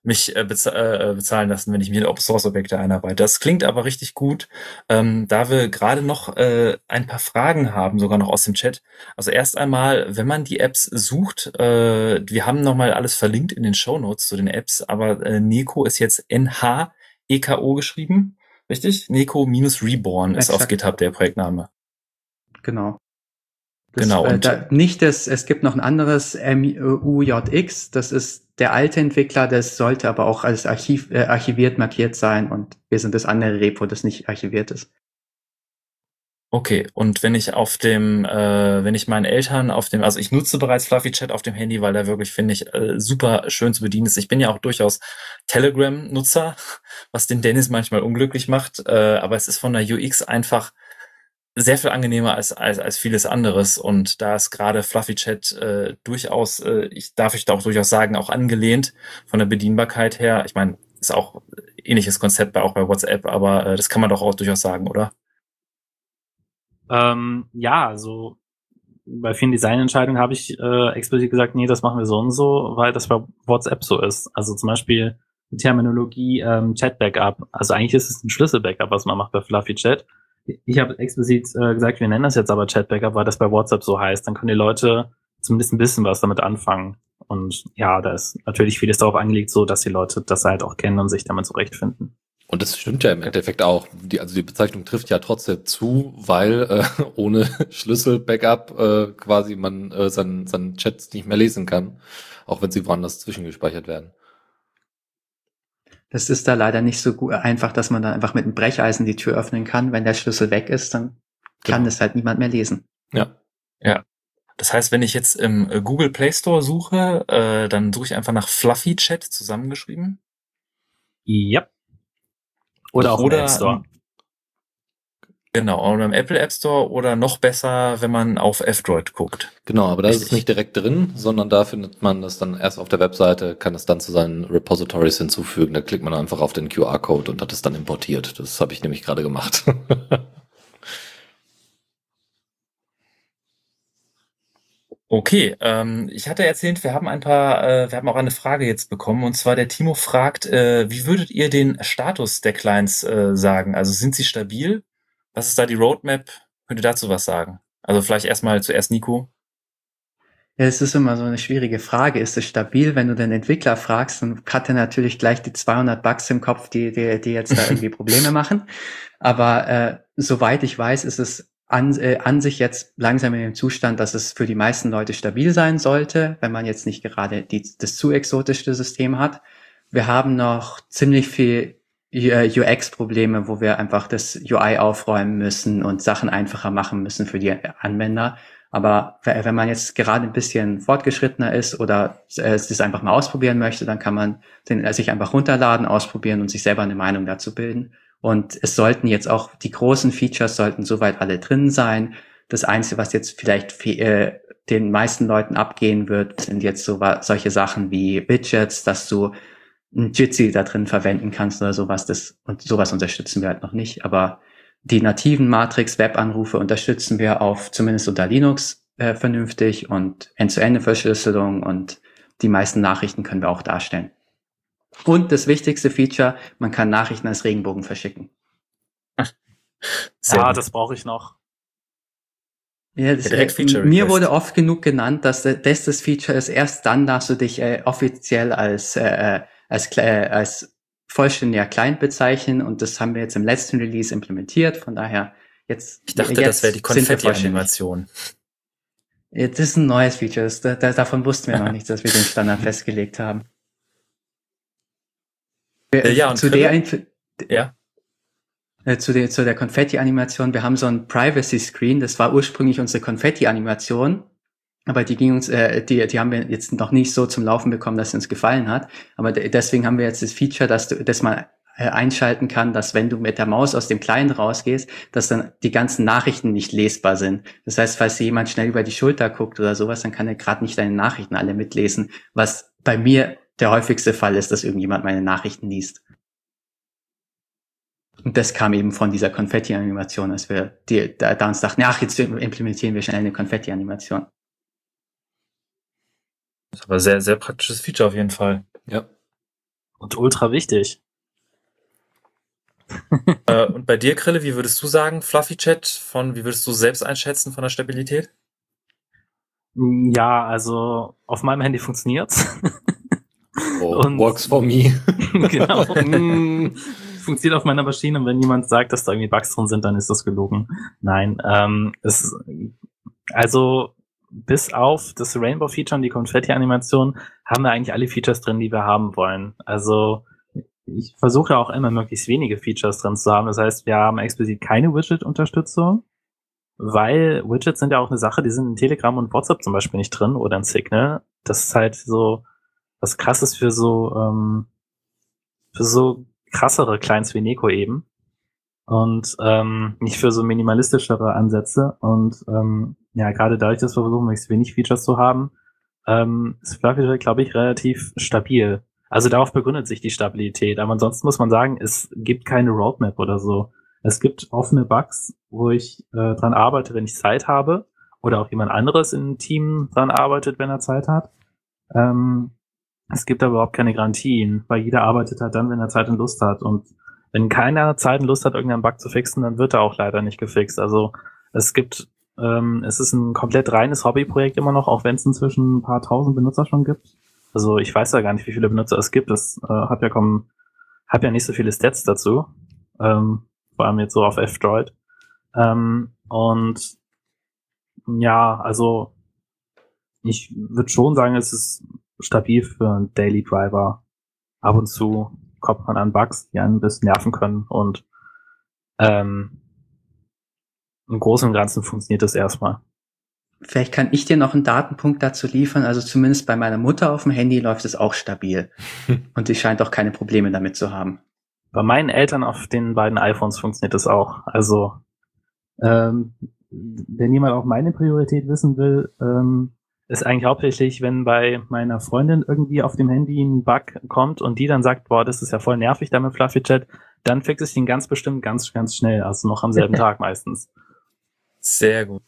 mich äh, bez äh, bezahlen lassen, wenn ich mir Open Source Objekte einarbeite. Das klingt aber richtig gut. Ähm, da wir gerade noch äh, ein paar Fragen haben, sogar noch aus dem Chat. Also erst einmal, wenn man die Apps sucht, äh, wir haben nochmal alles verlinkt in den Show Notes zu den Apps, aber äh, Neko ist jetzt N-H-E-K-O geschrieben. Richtig? Neko-Reborn ist auf. GitHub der Projektname. Genau. Das, Genau, Äh, und- da, nicht das, es gibt noch ein anderes MUJX, das ist der alte Entwickler, das sollte aber auch als Archiv, äh, archiviert markiert sein und wir sind das andere Repo, das nicht archiviert ist. Okay, und wenn ich auf dem, äh, wenn ich meinen Eltern auf dem, also ich nutze bereits Fluffy Chat auf dem Handy, weil der wirklich, finde ich, äh, super schön zu bedienen ist. Ich bin ja auch durchaus Telegram-Nutzer, was den Dennis manchmal unglücklich macht, äh, aber es ist von der UX einfach sehr viel angenehmer als, als, als vieles anderes. Und da ist gerade Fluffy Chat äh, durchaus, äh, ich darf ich da auch durchaus sagen, auch angelehnt von der Bedienbarkeit her. Ich meine, ist auch ähnliches Konzept bei, auch bei WhatsApp, aber äh, das kann man doch auch durchaus sagen, oder? Ähm, ja, also bei vielen Designentscheidungen habe ich äh, explizit gesagt, nee, das machen wir so und so, weil das bei WhatsApp so ist. Also zum Beispiel Terminologie ähm, Chat-Backup. Also eigentlich ist es ein Schlüssel-Backup, was man macht bei Fluffy Chat. Ich habe explizit äh, gesagt, wir nennen das jetzt aber Chat-Backup, weil das bei WhatsApp so heißt. Dann können die Leute zumindest ein bisschen was damit anfangen. Und ja, da ist natürlich vieles darauf angelegt, so dass die Leute das halt auch kennen und sich damit zurechtfinden. Und das stimmt ja im Endeffekt auch. Die, also die Bezeichnung trifft ja trotzdem zu, weil äh, ohne Schlüssel-Backup äh, quasi man äh, seinen, seinen Chats nicht mehr lesen kann, auch wenn sie woanders zwischengespeichert werden. Das ist da leider nicht so gut, einfach, dass man dann einfach mit einem Brecheisen die Tür öffnen kann. Wenn der Schlüssel weg ist, dann kann Genau. das halt niemand mehr lesen. Ja. Ja. Das heißt, wenn ich jetzt im äh, Google Play Store suche, äh, dann suche ich einfach nach Fluffy Chat zusammengeschrieben. Ja. Oder auch im Oder- App Store. Genau, oder im Apple App Store oder noch besser, wenn man auf F-Droid guckt. Genau, aber da ist es nicht direkt drin, sondern da findet man das dann erst auf der Webseite, kann es dann zu seinen Repositories hinzufügen. Da klickt man einfach auf den QR-Code und hat es dann importiert. Das habe ich nämlich gerade gemacht. Okay, ähm, ich hatte erzählt, wir haben ein paar, äh, wir haben auch eine Frage jetzt bekommen und zwar der Timo fragt, äh, wie würdet ihr den Status der Clients äh, sagen? Also sind sie stabil? Was ist da die Roadmap? Könnt ihr dazu was sagen? Also vielleicht erstmal zuerst Nico. Ja, es ist immer so eine schwierige Frage. Ist es stabil? Wenn du den Entwickler fragst, dann hat er natürlich gleich die 200 Bugs im Kopf, die, die, die jetzt da irgendwie Probleme machen. Aber äh, soweit ich weiß, ist es an, äh, an sich jetzt langsam in dem Zustand, dass es für die meisten Leute stabil sein sollte, wenn man jetzt nicht gerade die, das zu exotischste System hat. Wir haben noch ziemlich viel UX-Probleme, wo wir einfach das UI aufräumen müssen und Sachen einfacher machen müssen für die Anwender. Aber wenn man jetzt gerade ein bisschen fortgeschrittener ist oder äh, es einfach mal ausprobieren möchte, dann kann man den, äh, sich einfach runterladen, ausprobieren und sich selber eine Meinung dazu bilden. Und es sollten jetzt auch die großen Features sollten soweit alle drin sein. Das Einzige, was jetzt vielleicht äh, den meisten Leuten abgehen wird, sind jetzt so solche Sachen wie Widgets, dass du ein Jitsi da drin verwenden kannst oder sowas. Das, und sowas unterstützen wir halt noch nicht. Aber die nativen Matrix-Web-Anrufe unterstützen wir auf zumindest unter Linux äh, vernünftig und End-zu-Ende-Verschlüsselung und die meisten Nachrichten können wir auch darstellen. Und das wichtigste Feature, man kann Nachrichten als Regenbogen verschicken. Sehr Ja, gut. das brauche ich noch. Ja, das, äh, Feature mir wurde oft genug genannt, dass äh, das das Feature ist. Erst dann darfst du dich äh, offiziell als äh, äh, als äh, als vollständiger Client bezeichnen und das haben wir jetzt im letzten Release implementiert. Von daher jetzt Ich dachte, jetzt das wäre die. Konfetti-Animation. Das ist ein neues Feature. Das, da, davon wussten wir noch nicht, dass wir den Standard festgelegt haben. Äh, ja, und zu der, Ja. äh, zu der, zu der Konfetti-Animation. Wir haben so ein Privacy-Screen. Das war ursprünglich unsere Konfetti-Animation. Aber die ging uns, äh, die, die haben wir jetzt noch nicht so zum Laufen bekommen, dass sie uns gefallen hat. Aber de- deswegen haben wir jetzt das Feature, dass du, dass man äh, einschalten kann, dass wenn du mit der Maus aus dem Client rausgehst, dass dann die ganzen Nachrichten nicht lesbar sind. Das heißt, falls dir jemand schnell über die Schulter guckt oder sowas, dann kann er gerade nicht deine Nachrichten alle mitlesen, was bei mir der häufigste Fall ist, dass irgendjemand meine Nachrichten liest. Und das kam eben von dieser Konfetti-Animation, als wir die, da, da uns dachten, ach, jetzt implementieren wir schnell eine Konfetti-Animation. Das ist aber sehr, sehr praktisches Feature auf jeden Fall. ja. Und ultra wichtig. äh, und bei dir, Krille, wie würdest du sagen, Fluffy Chat von, wie würdest du selbst einschätzen von der Stabilität? Ja, also auf meinem Handy funktioniert's. Oh, Und- works for me. genau. Mm, Funktioniert auf meiner Maschine und wenn jemand sagt, dass da irgendwie Bugs drin sind, dann ist das gelogen. Nein, ähm, es, also bis auf das Rainbow-Feature und die Konfetti-Animation haben wir eigentlich alle Features drin, die wir haben wollen. Also ich versuche auch immer möglichst wenige Features drin zu haben. Das heißt, wir haben explizit keine Widget-Unterstützung, weil Widgets sind ja auch eine Sache, die sind in Telegram und WhatsApp zum Beispiel nicht drin oder in Signal. Das ist halt so was krasses für so ähm, für so krassere Clients wie Neko eben und ähm, nicht für so minimalistischere Ansätze und ähm, ja gerade dadurch, dass wir versuchen, möglichst wenig Features zu haben, ähm, ist Fluffy glaube ich relativ stabil. Also darauf begründet sich die Stabilität. Aber ansonsten muss man sagen, es gibt keine Roadmap oder so. Es gibt offene Bugs, wo ich äh, dran arbeite, wenn ich Zeit habe oder auch jemand anderes im Team dran arbeitet, wenn er Zeit hat. Ähm, es gibt aber überhaupt keine Garantien, weil jeder arbeitet halt dann, wenn er Zeit und Lust hat. Und wenn keiner Zeit und Lust hat, irgendeinen Bug zu fixen, dann wird er auch leider nicht gefixt. Also es gibt, ähm, es ist ein komplett reines Hobbyprojekt immer noch, auch wenn es inzwischen ein paar tausend Benutzer schon gibt. Also ich weiß ja gar nicht, wie viele Benutzer es gibt. Das äh, hat ja kommen, hab ja nicht so viele Stats dazu. Ähm, vor allem jetzt so auf F-Droid. Ähm, und ja, also ich würde schon sagen, es ist stabil für einen Daily Driver. Ab und zu kommt man an Bugs, die einen ein bisschen nerven können und ähm, im Großen und Ganzen funktioniert das erstmal. Vielleicht kann ich dir noch einen Datenpunkt dazu liefern. Also zumindest bei meiner Mutter auf dem Handy läuft es auch stabil. und sie scheint auch keine Probleme damit zu haben. Bei meinen Eltern auf den beiden iPhones funktioniert das auch. Also ähm, wenn jemand auch meine Priorität wissen will, ähm, ist eigentlich hauptsächlich, wenn bei meiner Freundin irgendwie auf dem Handy ein Bug kommt und die dann sagt, boah, das ist ja voll nervig da mit Fluffy Chat, dann fixe ich den ganz bestimmt ganz, ganz schnell, also noch am selben Tag meistens. Sehr gut.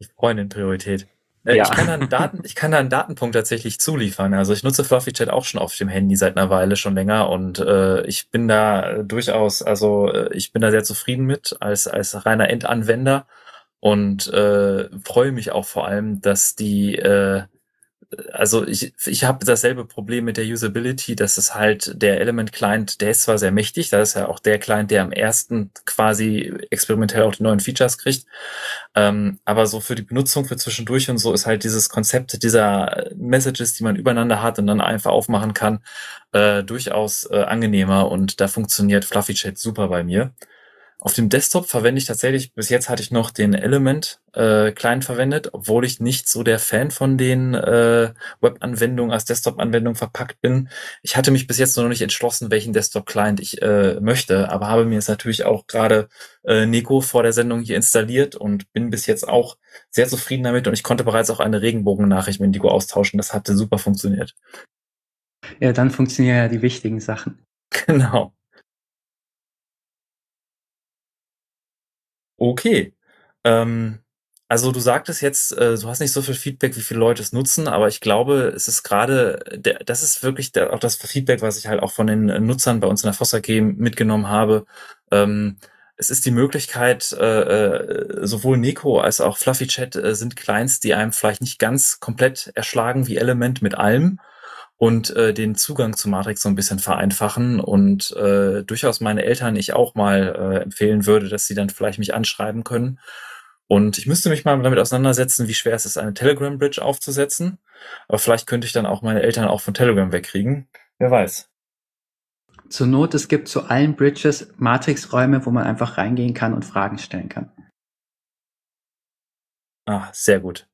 Die Freundin Priorität. Äh, Ja. Ich, kann da einen Daten, ich kann da einen Datenpunkt tatsächlich zuliefern. Also ich nutze Fluffy Chat auch schon auf dem Handy seit einer Weile schon länger und äh, ich bin da durchaus, also äh, ich bin da sehr zufrieden mit als, als reiner Endanwender und äh, freue mich auch vor allem, dass die äh, also ich, ich habe dasselbe Problem mit der Usability, dass es halt der Element Client, der ist zwar sehr mächtig, das ist ja auch der Client, der am ersten quasi experimentell auch die neuen Features kriegt, ähm, aber so für die Benutzung für zwischendurch und so ist halt dieses Konzept dieser Messages, die man übereinander hat und dann einfach aufmachen kann, äh, durchaus äh, angenehmer und da funktioniert Fluffy Chat super bei mir. Auf dem Desktop verwende ich tatsächlich, bis jetzt hatte ich noch den Element äh, Client verwendet, obwohl ich nicht so der Fan von den äh, Web-Anwendungen als Desktop-Anwendung verpackt bin. Ich hatte mich bis jetzt noch nicht entschlossen, welchen Desktop-Client ich äh, möchte, aber habe mir jetzt natürlich auch gerade äh, Nico vor der Sendung hier installiert und bin bis jetzt auch sehr zufrieden damit und ich konnte bereits auch eine Regenbogen-Nachricht mit Nico austauschen. Das hatte super funktioniert. Ja, dann funktionieren ja die wichtigen Sachen. Genau. Okay. Ähm, also du sagtest jetzt, äh, du hast nicht so viel Feedback, wie viele Leute es nutzen, aber ich glaube, es ist gerade, der, das ist wirklich der, auch das Feedback, was ich halt auch von den äh, Nutzern bei uns in der Foster AG mitgenommen habe. Ähm, es ist die Möglichkeit, äh, äh, sowohl Neko als auch Fluffy Chat äh, sind Clients, die einem vielleicht nicht ganz komplett erschlagen wie Element mit allem und äh, den Zugang zu Matrix so ein bisschen vereinfachen und äh, durchaus meine Eltern ich auch mal äh, empfehlen würde, dass sie dann vielleicht mich anschreiben können. Und ich müsste mich mal damit auseinandersetzen, wie schwer es ist, eine Telegram-Bridge aufzusetzen. Aber vielleicht könnte ich dann auch meine Eltern auch von Telegram wegkriegen. Wer weiß. Zur Not, es gibt zu allen Bridges Matrix-Räume, wo man einfach reingehen kann und Fragen stellen kann. Ah, sehr gut.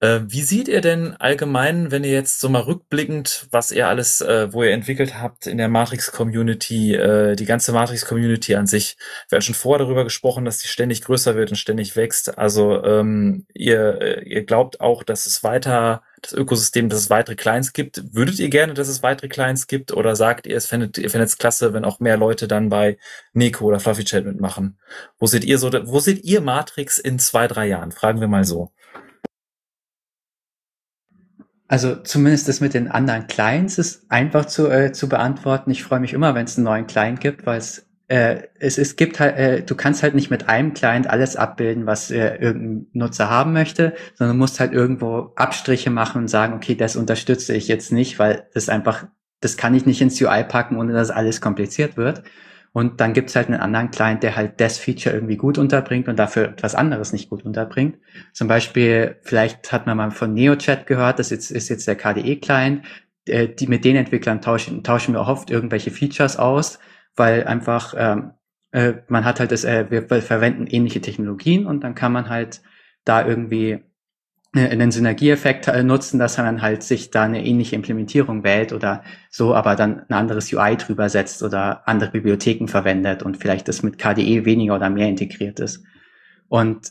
Äh, wie seht ihr denn allgemein, wenn ihr jetzt so mal rückblickend, was ihr alles, äh, wo ihr entwickelt habt in der Matrix-Community, äh, die ganze Matrix-Community an sich? Wir hatten schon vorher darüber gesprochen, dass die ständig größer wird und ständig wächst. Also ähm, ihr, äh, ihr glaubt auch, dass es weiter, das Ökosystem, dass es weitere Clients gibt. Würdet ihr gerne, dass es weitere Clients gibt? Oder sagt ihr, es fändet, ihr fändet es klasse, wenn auch mehr Leute dann bei Neko oder Fluffy Chat mitmachen? Wo seht ihr so, wo seht ihr Matrix in zwei, drei Jahren? Fragen wir mal so. Also zumindest das mit den anderen Clients ist einfach zu, äh, zu beantworten. Ich freue mich immer, wenn es einen neuen Client gibt, weil es äh, es, es gibt halt, äh, du kannst halt nicht mit einem Client alles abbilden, was äh, irgendein Nutzer haben möchte, sondern du musst halt irgendwo Abstriche machen und sagen, okay, das unterstütze ich jetzt nicht, weil das einfach, das kann ich nicht ins UI packen, ohne dass alles kompliziert wird. Und dann gibt's halt einen anderen Client, der halt das Feature irgendwie gut unterbringt und dafür etwas anderes nicht gut unterbringt. Zum Beispiel, vielleicht hat man mal von NeoChat gehört, das ist, ist jetzt der KDE-Client. Äh, die, mit den Entwicklern tauschen, tauschen wir oft irgendwelche Features aus, weil einfach ähm, äh, man hat halt das, äh, wir, verwenden ähnliche Technologien und dann kann man halt da irgendwie einen Synergieeffekt äh, nutzen, dass man halt sich da eine ähnliche Implementierung wählt oder so, aber dann ein anderes UI drüber setzt oder andere Bibliotheken verwendet und vielleicht das mit KDE weniger oder mehr integriert ist. Und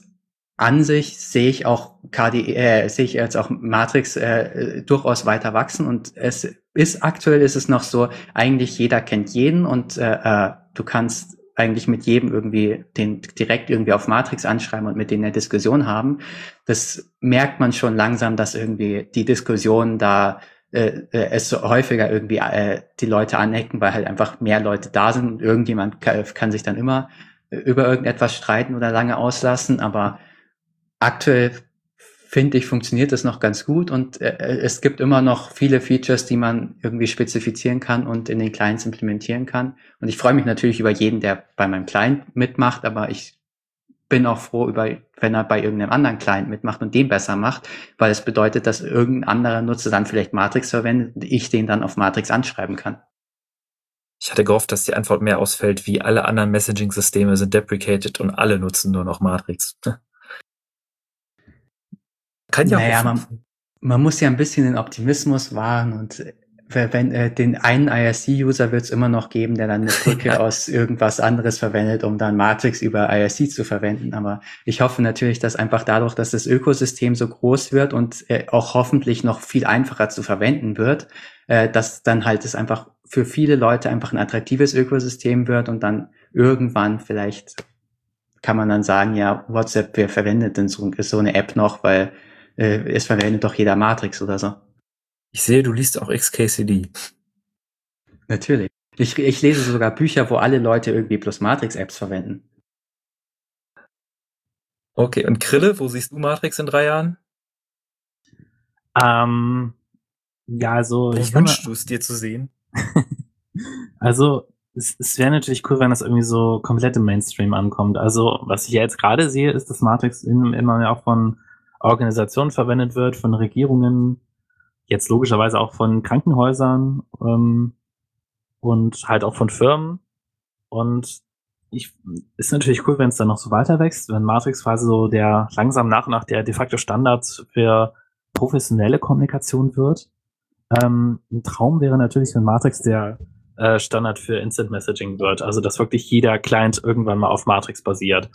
an sich sehe ich auch KDE, äh, sehe ich jetzt auch Matrix äh, durchaus weiter wachsen und es ist aktuell ist es noch so, eigentlich jeder kennt jeden und äh, äh, du kannst eigentlich mit jedem irgendwie den direkt irgendwie auf Matrix anschreiben und mit denen eine Diskussion haben. Das merkt man schon langsam, dass irgendwie die Diskussionen da äh, äh, es häufiger irgendwie äh, die Leute anecken, weil halt einfach mehr Leute da sind und irgendjemand kann, kann sich dann immer äh, über irgendetwas streiten oder lange auslassen, aber aktuell finde ich, funktioniert das noch ganz gut und äh, es gibt immer noch viele Features, die man irgendwie spezifizieren kann und in den Clients implementieren kann. Und ich freue mich natürlich über jeden, der bei meinem Client mitmacht, aber ich bin auch froh über, wenn er bei irgendeinem anderen Client mitmacht und den besser macht, weil es bedeutet, dass irgendein anderer Nutzer dann vielleicht Matrix verwendet und ich den dann auf Matrix anschreiben kann. Ich hatte gehofft, dass die Antwort mehr ausfällt, wie alle anderen Messaging-Systeme sind deprecated und alle nutzen nur noch Matrix. Kann ja naja, auch. Man, man muss ja ein bisschen den Optimismus wahren und wenn äh, den einen IRC-User wird es immer noch geben, der dann eine Brücke aus irgendwas anderes verwendet, um dann Matrix über IRC zu verwenden. Aber ich hoffe natürlich, dass einfach dadurch, dass das Ökosystem so groß wird und äh, auch hoffentlich noch viel einfacher zu verwenden wird, äh, dass dann halt es einfach für viele Leute einfach ein attraktives Ökosystem wird und dann irgendwann vielleicht kann man dann sagen, ja, WhatsApp, wer verwendet denn so, so eine App noch, weil äh, es verwendet doch jeder Matrix oder so. Ich sehe, du liest auch XKCD. Natürlich. Ich, ich lese sogar Bücher, wo alle Leute irgendwie plus Matrix-Apps verwenden. Okay, und Krille, wo siehst du Matrix in drei Jahren? Ähm, ja, also. Wo wünschst du es dir zu sehen? also, es, es wäre natürlich cool, wenn das irgendwie so komplett im Mainstream ankommt. Also, was ich ja jetzt gerade sehe, ist, dass Matrix immer mehr auch von Organisationen verwendet wird, von Regierungen, jetzt logischerweise auch von Krankenhäusern ähm, und halt auch von Firmen. Und ich ist natürlich cool, wenn es dann noch so weiter wächst, wenn Matrix quasi so der langsam nach und nach der de facto Standard für professionelle Kommunikation wird. Ähm, ein Traum wäre natürlich, wenn Matrix der äh, Standard für Instant Messaging wird, also dass wirklich jeder Client irgendwann mal auf Matrix basiert.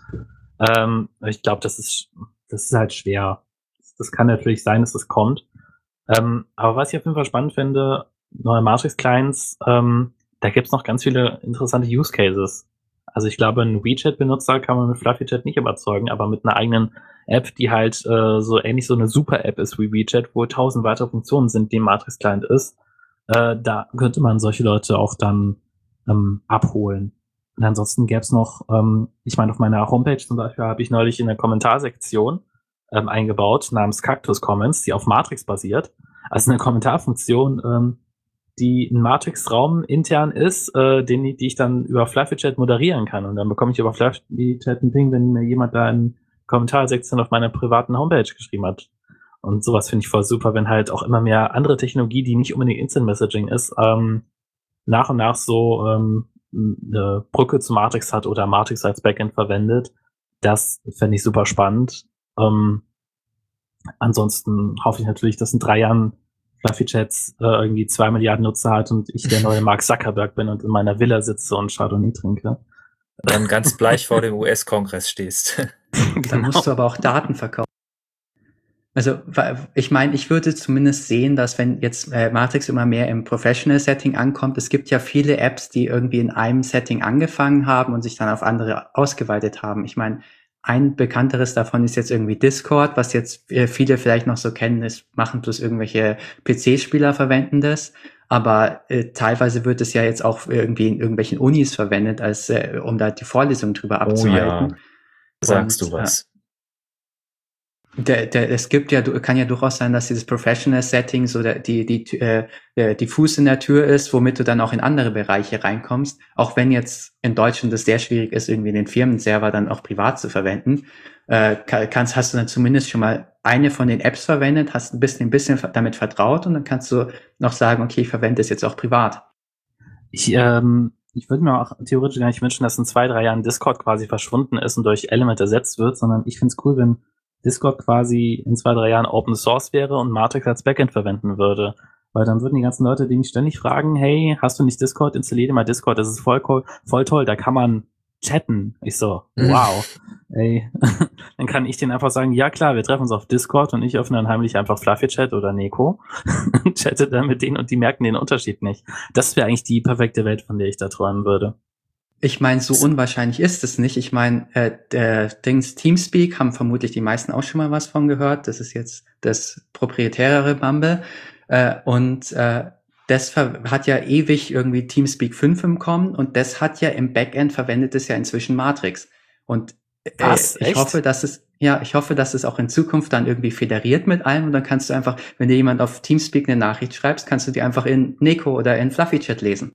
Ähm, ich glaube, das ist das ist halt schwer. Das kann natürlich sein, dass das kommt. Ähm, aber was ich auf jeden Fall spannend finde, neue Matrix-Clients, ähm, da gibt's noch ganz viele interessante Use Cases. Also ich glaube, ein WeChat-Benutzer kann man mit FluffyChat nicht überzeugen, aber mit einer eigenen App, die halt äh, so ähnlich so eine Super-App ist wie WeChat, wo tausend weitere Funktionen sind, die Matrix-Client ist, äh, da könnte man solche Leute auch dann ähm, abholen. Und ansonsten gäbe noch, ähm, ich meine, auf meiner Homepage zum Beispiel habe ich neulich in der Kommentarsektion ähm, eingebaut namens Cactus Comments, die auf Matrix basiert. Also eine Kommentarfunktion, ähm, die ein Matrix-Raum intern ist, äh, den die ich dann über FluffyChat moderieren kann. Und dann bekomme ich über FluffyChat ein Ding, wenn mir jemand da in Kommentarsektion auf meiner privaten Homepage geschrieben hat. Und sowas finde ich voll super, wenn halt auch immer mehr andere Technologie, die nicht unbedingt Instant Messaging ist, ähm, nach und nach so ähm, eine Brücke zu Matrix hat oder Matrix als Backend verwendet. Das fände ich super spannend. Ähm, ansonsten hoffe ich natürlich, dass in drei Jahren Fluffy Chats äh, irgendwie zwei Milliarden Nutzer hat und ich der neue Mark Zuckerberg bin und in meiner Villa sitze und Chardonnay trinke. Dann ganz bleich vor dem US-Kongress stehst. Dann musst du aber auch Daten verkaufen. Also ich meine, ich würde zumindest sehen, dass wenn jetzt äh, Matrix immer mehr im Professional-Setting ankommt, es gibt ja viele Apps, die irgendwie in einem Setting angefangen haben und sich dann auf andere ausgeweitet haben. Ich meine, ein bekannteres davon ist jetzt irgendwie Discord, was jetzt äh, viele vielleicht noch so kennen, ist, machen bloß irgendwelche PC-Spieler verwenden das. Aber äh, teilweise wird es ja jetzt auch irgendwie in irgendwelchen Unis verwendet, als äh, um da die Vorlesung drüber abzuhalten. Oh ja. Sagst Und, du was? Der, der, es gibt ja, kann ja durchaus sein, dass dieses Professional Setting so der, die, die, äh, die Fuß in der Tür ist, womit du dann auch in andere Bereiche reinkommst. Auch wenn jetzt in Deutschland es sehr schwierig ist, irgendwie den Firmenserver dann auch privat zu verwenden, äh, kannst, hast du dann zumindest schon mal eine von den Apps verwendet, hast ein bisschen, ein bisschen damit vertraut und dann kannst du noch sagen, okay, ich verwende es jetzt auch privat. Ich, ähm, ich würde mir auch theoretisch gar nicht wünschen, dass in zwei, drei Jahren Discord quasi verschwunden ist und durch Element ersetzt wird, sondern ich finde es cool, wenn Discord quasi in zwei, drei Jahren Open Source wäre und Matrix als Backend verwenden würde. Weil dann würden die ganzen Leute, die mich ständig fragen, hey, hast du nicht Discord? Installier dir mal Discord, das ist voll, voll toll, da kann man chatten. Ich so, mhm. wow. Ey, dann kann ich denen einfach sagen, ja klar, wir treffen uns auf Discord und ich öffne dann heimlich einfach Fluffy Chat oder Neko und chatte dann mit denen und die merken den Unterschied nicht. Das wäre eigentlich die perfekte Welt, von der ich da träumen würde. Ich meine, so unwahrscheinlich ist es nicht. Ich meine, äh, der Dings Teamspeak haben vermutlich die meisten auch schon mal was von gehört. Das ist jetzt das proprietärere Bumble. Äh, und äh, das hat ja ewig irgendwie Teamspeak 5 im Kommen und das hat ja im Backend verwendet es ja inzwischen Matrix. Und äh, Was? ich Echt? hoffe, dass es, ja, ich hoffe, dass es auch in Zukunft dann irgendwie federiert mit allem und dann kannst du einfach, wenn dir jemand auf Teamspeak eine Nachricht schreibst, kannst du die einfach in Neko oder in Fluffy Chat lesen.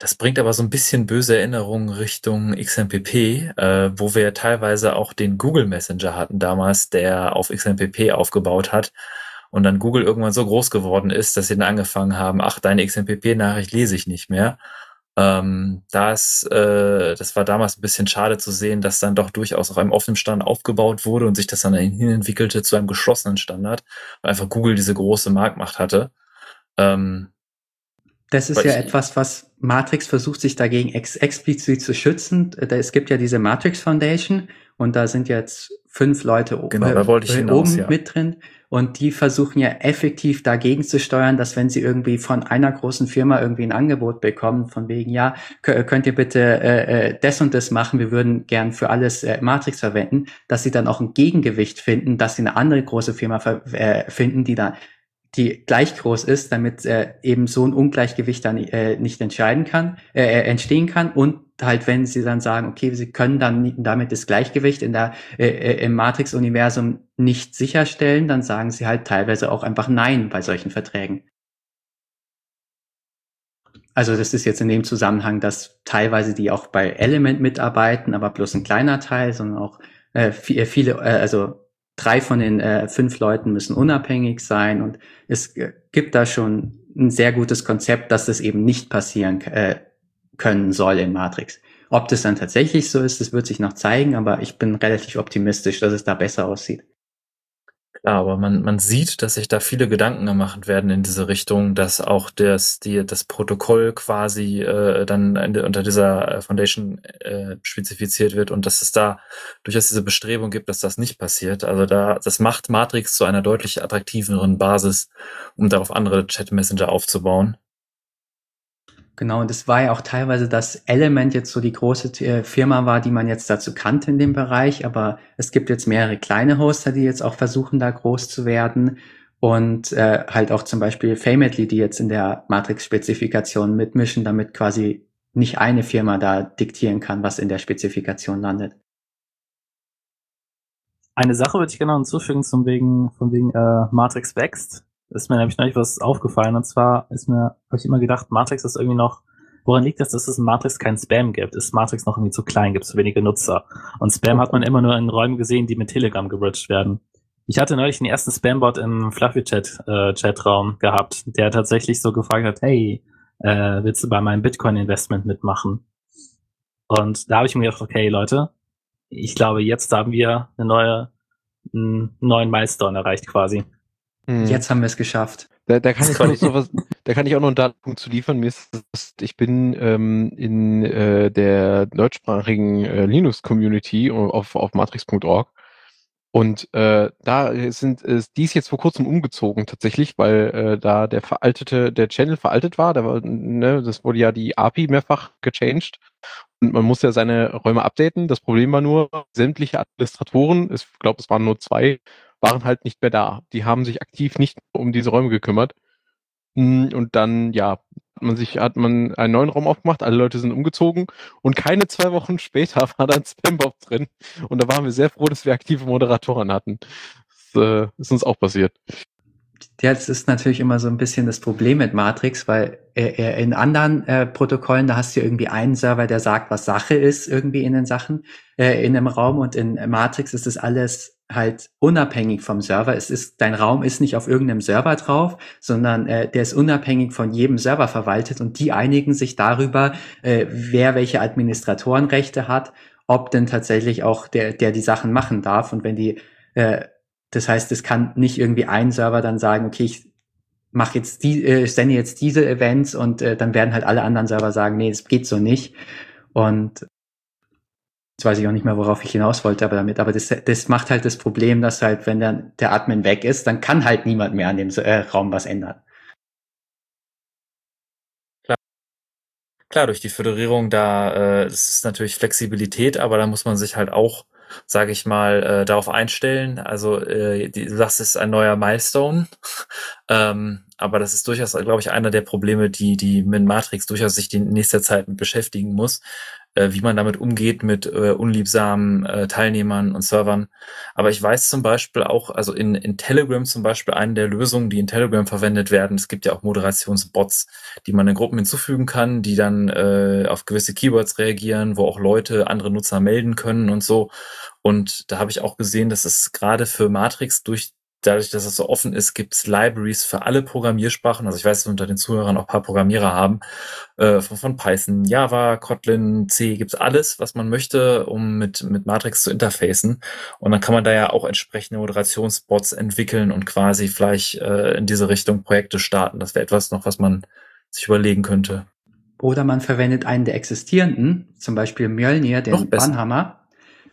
Das bringt aber so ein bisschen böse Erinnerungen Richtung XMPP, äh, wo wir teilweise auch den Google Messenger hatten damals, der auf XMPP aufgebaut hat und dann Google irgendwann so groß geworden ist, dass sie dann angefangen haben, ach, deine XMPP-Nachricht lese ich nicht mehr. Ähm, das, äh, das war damals ein bisschen schade zu sehen, dass dann doch durchaus auf einem offenen Standard aufgebaut wurde und sich das dann hin entwickelte zu einem geschlossenen Standard, weil einfach Google diese große Marktmacht hatte. Ähm, Das ist ja etwas, was Matrix versucht, sich dagegen ex explizit zu schützen. Es gibt ja diese Matrix Foundation und da sind jetzt fünf Leute Genau, da wollte ich äh, hinaus, oben ja. mit drin und die versuchen ja effektiv dagegen zu steuern, dass wenn sie irgendwie von einer großen Firma irgendwie ein Angebot bekommen, von wegen, ja, kö- könnt ihr bitte äh, äh, das und das machen, wir würden gern für alles äh, Matrix verwenden, dass sie dann auch ein Gegengewicht finden, dass sie eine andere große Firma äh, finden, die da die gleich groß ist, damit äh, eben so ein Ungleichgewicht dann äh, nicht entscheiden kann, äh, äh, entstehen kann und halt wenn sie dann sagen, okay, sie können dann damit das Gleichgewicht in der äh, äh, im Matrix-Universum nicht sicherstellen, dann sagen sie halt teilweise auch einfach Nein bei solchen Verträgen. Also das ist jetzt in dem Zusammenhang, dass teilweise die auch bei Element mitarbeiten, aber bloß ein kleiner Teil, sondern auch äh, vi- viele, äh, also drei von den äh, fünf Leuten müssen unabhängig sein und es äh, gibt da schon ein sehr gutes Konzept, dass das eben nicht passieren äh, können soll in Matrix. Ob das dann tatsächlich so ist, das wird sich noch zeigen, aber ich bin relativ optimistisch, dass es da besser aussieht. Aber man, man sieht, dass sich da viele Gedanken gemacht werden in diese Richtung, dass auch das, die, das Protokoll quasi äh, dann unter dieser äh, Foundation äh, spezifiziert wird und dass es da durchaus diese Bestrebung gibt, dass das nicht passiert. Also da, das macht Matrix zu einer deutlich attraktiveren Basis, um darauf andere Chat-Messenger aufzubauen. Genau, und es war ja auch teilweise, dass Element jetzt so die große äh, Firma war, die man jetzt dazu kannte in dem Bereich, aber es gibt jetzt mehrere kleine Hoster, die jetzt auch versuchen, da groß zu werden und äh, halt auch zum Beispiel Fametly, die jetzt in der Matrix-Spezifikation mitmischen, damit quasi nicht eine Firma da diktieren kann, was in der Spezifikation landet. Eine Sache würde ich gerne hinzufügen zum wegen, von wegen äh, Matrix wächst. Ist mir nämlich neulich was aufgefallen. Und zwar ist mir, habe ich immer gedacht, Matrix ist irgendwie noch, woran liegt das, dass es in Matrix kein Spam gibt? Ist Matrix noch irgendwie zu klein, gibt es wenige Nutzer? Und Spam hat man immer nur in Räumen gesehen, die mit Telegram gebridged werden. Ich hatte neulich den ersten Spambot im Fluffy Chat äh, gehabt, der tatsächlich so gefragt hat, hey, äh, willst du bei meinem Bitcoin Investment mitmachen? Und da habe ich mir gedacht, okay, Leute, ich glaube, jetzt haben wir eine neue, einen neuen Milestone erreicht quasi. Hm. Jetzt haben wir es geschafft. Da, da kann ich noch sowas, da kann ich auch noch einen Datenpunkt zu liefern. Mir ist ich bin ähm, in äh, der deutschsprachigen äh, Linux-Community auf, auf matrix.org und äh, da sind äh, die ist jetzt vor kurzem umgezogen tatsächlich, weil äh, da der veraltete, der Channel veraltet war. Da war ne, das wurde ja die API mehrfach gechanged und man muss ja seine Räume updaten. Das Problem war nur, sämtliche Administratoren, ich glaube, es waren nur zwei, waren halt nicht mehr da. Die haben sich aktiv nicht um diese Räume gekümmert. Mm, Und dann, ja, hat man sich, hat man einen neuen Raum aufgemacht, alle Leute sind umgezogen und keine zwei Wochen später war da ein Spambob drin. Und da waren wir sehr froh, dass wir aktive Moderatoren hatten. Das äh, ist uns auch passiert. Ja, das ist natürlich immer so ein bisschen das Problem mit Matrix, weil äh, äh, in anderen äh, Protokollen, da hast du irgendwie einen Server, der sagt, was Sache ist irgendwie in den Sachen, äh, in einem Raum und in Matrix ist das alles halt unabhängig vom Server. Es ist, dein Raum ist nicht auf irgendeinem Server drauf, sondern äh, der ist unabhängig von jedem Server verwaltet und die einigen sich darüber, äh, wer welche Administratorenrechte hat, ob denn tatsächlich auch der, der die Sachen machen darf und wenn die äh, das heißt, es kann nicht irgendwie ein Server dann sagen, okay, ich mache jetzt die, äh, ich sende jetzt diese Events und äh, dann werden halt alle anderen Server sagen, nee, das geht so nicht. Und jetzt weiß ich auch nicht mehr, worauf ich hinaus wollte, aber damit, aber das, das macht halt das Problem, dass halt, wenn dann der Admin weg ist, dann kann halt niemand mehr an dem äh, Raum was ändern. Klar, durch die Föderierung da, äh, es ist natürlich Flexibilität, aber da muss man sich halt auch sage ich mal, äh, darauf einstellen. Also äh, die, du sagst, es ist ein neuer Milestone, ähm, aber das ist durchaus, glaube ich, einer der Probleme, die die mit Matrix durchaus sich in nächster Zeit beschäftigen muss, wie man damit umgeht mit äh, unliebsamen äh, Teilnehmern und Servern. Aber ich weiß zum Beispiel auch, also in, in Telegram zum Beispiel eine der Lösungen, die in Telegram verwendet werden, es gibt ja auch Moderationsbots, die man in Gruppen hinzufügen kann, die dann äh, auf gewisse Keywords reagieren, wo auch Leute andere Nutzer melden können und so. Und da habe ich auch gesehen, dass es gerade für Matrix durch dadurch, dass es so offen ist, gibt es Libraries für alle Programmiersprachen. Also ich weiß, dass unter den Zuhörern auch paar Programmierer haben. Äh, von, von, Python, Java, Kotlin, C, gibt's alles, was man möchte, um mit, mit Matrix zu interfacen. Und dann kann man da ja auch entsprechende Moderationsbots entwickeln und quasi vielleicht äh, in diese Richtung Projekte starten. Das wäre etwas noch, was man sich überlegen könnte. Oder man verwendet einen der existierenden, zum Beispiel Mjölnir, den Bannhammer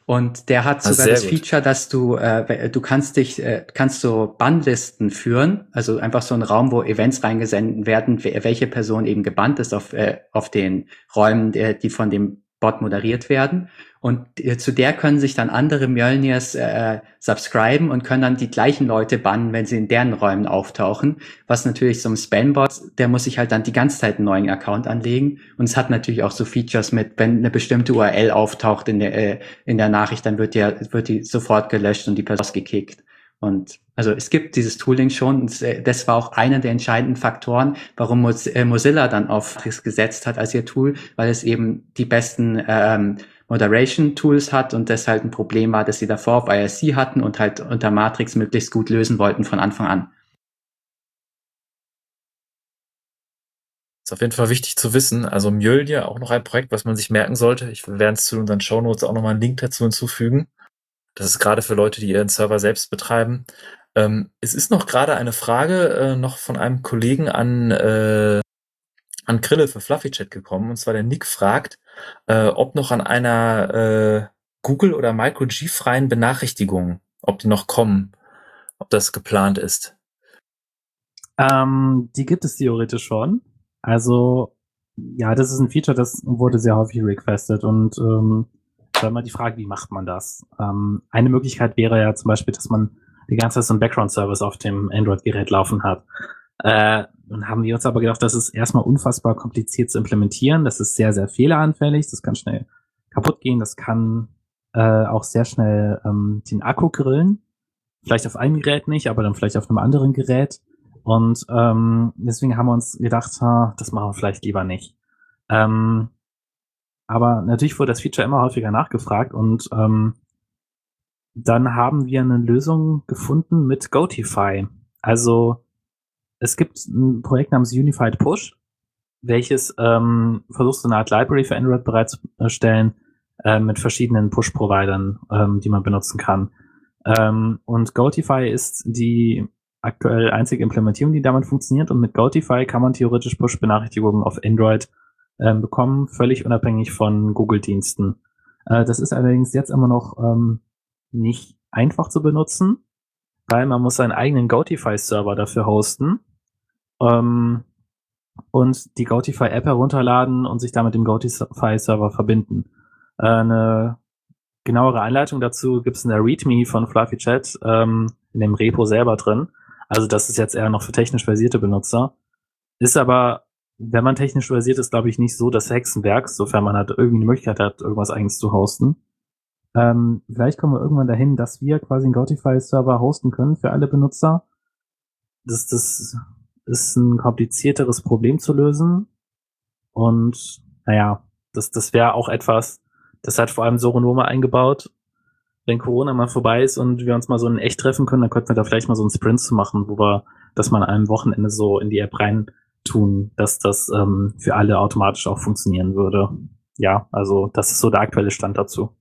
und der hat ah, sogar das gut. Feature, dass du, äh, du kannst dich, äh, kannst so Bannlisten führen, also einfach so ein Raum, wo Events reingesendet werden, welche Person eben gebannt ist auf, äh, auf den Räumen, der, die von dem Bot moderiert werden. Und äh, zu der können sich dann andere Mjölnirs äh, subscriben und können dann die gleichen Leute bannen, wenn sie in deren Räumen auftauchen. Was natürlich so ein Spambot, der muss sich halt dann die ganze Zeit einen neuen Account anlegen. Und es hat natürlich auch so Features mit, wenn eine bestimmte URL auftaucht in der, äh, in der Nachricht, dann wird die, wird die sofort gelöscht und die Person gekickt. Und also es gibt dieses Tooling schon. Und äh, das war auch einer der entscheidenden Faktoren, warum äh, Mozilla dann auf das gesetzt hat als ihr Tool, weil es eben die besten ähm, Moderation Tools hat und das halt ein Problem war, dass sie davor auf IRC hatten und halt unter Matrix möglichst gut lösen wollten von Anfang an. Ist auf jeden Fall wichtig zu wissen. Also Mjölnir auch noch ein Projekt, was man sich merken sollte. Ich werde es zu unseren Show Notes auch nochmal einen Link dazu hinzufügen. Das ist gerade für Leute, die ihren Server selbst betreiben. Ähm, es ist noch gerade eine Frage äh, noch von einem Kollegen an, äh, an Grille für Fluffy Chat gekommen. Und zwar der Nick fragt, äh, ob noch an einer äh, Google- oder MicroG-freien Benachrichtigung, ob die noch kommen, ob das geplant ist. Ähm, die gibt es theoretisch schon. Also, ja, das ist ein Feature, das wurde sehr häufig requested und ähm, dann mal die Frage, wie macht man das? Ähm, eine Möglichkeit wäre ja zum Beispiel, dass man die ganze Zeit so einen Background-Service auf dem Android-Gerät laufen hat. Äh, und haben wir uns aber gedacht, das ist erstmal unfassbar kompliziert zu implementieren. Das ist sehr, sehr fehleranfällig. Das kann schnell kaputt gehen. Das kann äh, auch sehr schnell ähm, den Akku grillen. Vielleicht auf einem Gerät nicht, aber dann vielleicht auf einem anderen Gerät. Und ähm, deswegen haben wir uns gedacht, ha, das machen wir vielleicht lieber nicht. Ähm, aber natürlich wurde das Feature immer häufiger nachgefragt und ähm, dann haben wir eine Lösung gefunden mit Gotify. Also es gibt ein Projekt namens Unified Push, welches ähm, versucht, so eine Art Library für Android bereitzustellen äh, mit verschiedenen Push-Providern, ähm, die man benutzen kann. Ähm, und Gotify ist die aktuell einzige Implementierung, die damit funktioniert. Und mit Gotify kann man theoretisch Push-Benachrichtigungen auf Android äh, bekommen, völlig unabhängig von Google-Diensten. Äh, das ist allerdings jetzt immer noch ähm, nicht einfach zu benutzen, weil man muss seinen eigenen Gotify-Server dafür hosten ähm, und die Gotify-App herunterladen und sich damit dem Gotify-Server verbinden. Äh, eine genauere Einleitung dazu gibt es in der README von Fluffy Chat ähm, in dem Repo selber drin. Also das ist jetzt eher noch für technisch versierte Benutzer. Ist aber wenn man technisch versiert ist, glaube ich, nicht so das Hexenwerk, sofern man halt irgendwie eine Möglichkeit hat, irgendwas eigenes zu hosten. Ähm, vielleicht kommen wir irgendwann dahin, dass wir quasi einen Gautify-Server hosten können für alle Benutzer. Das, das ist ein komplizierteres Problem zu lösen. Und naja, das, das wäre auch etwas, das hat vor allem Soronoma eingebaut. Wenn Corona mal vorbei ist und wir uns mal so in echt treffen können, dann könnten wir da vielleicht mal so einen Sprint zu machen, wo wir das mal an einem Wochenende so in die App rein tun, dass das ähm, für alle automatisch auch funktionieren würde. Ja, also das ist so der aktuelle Stand dazu.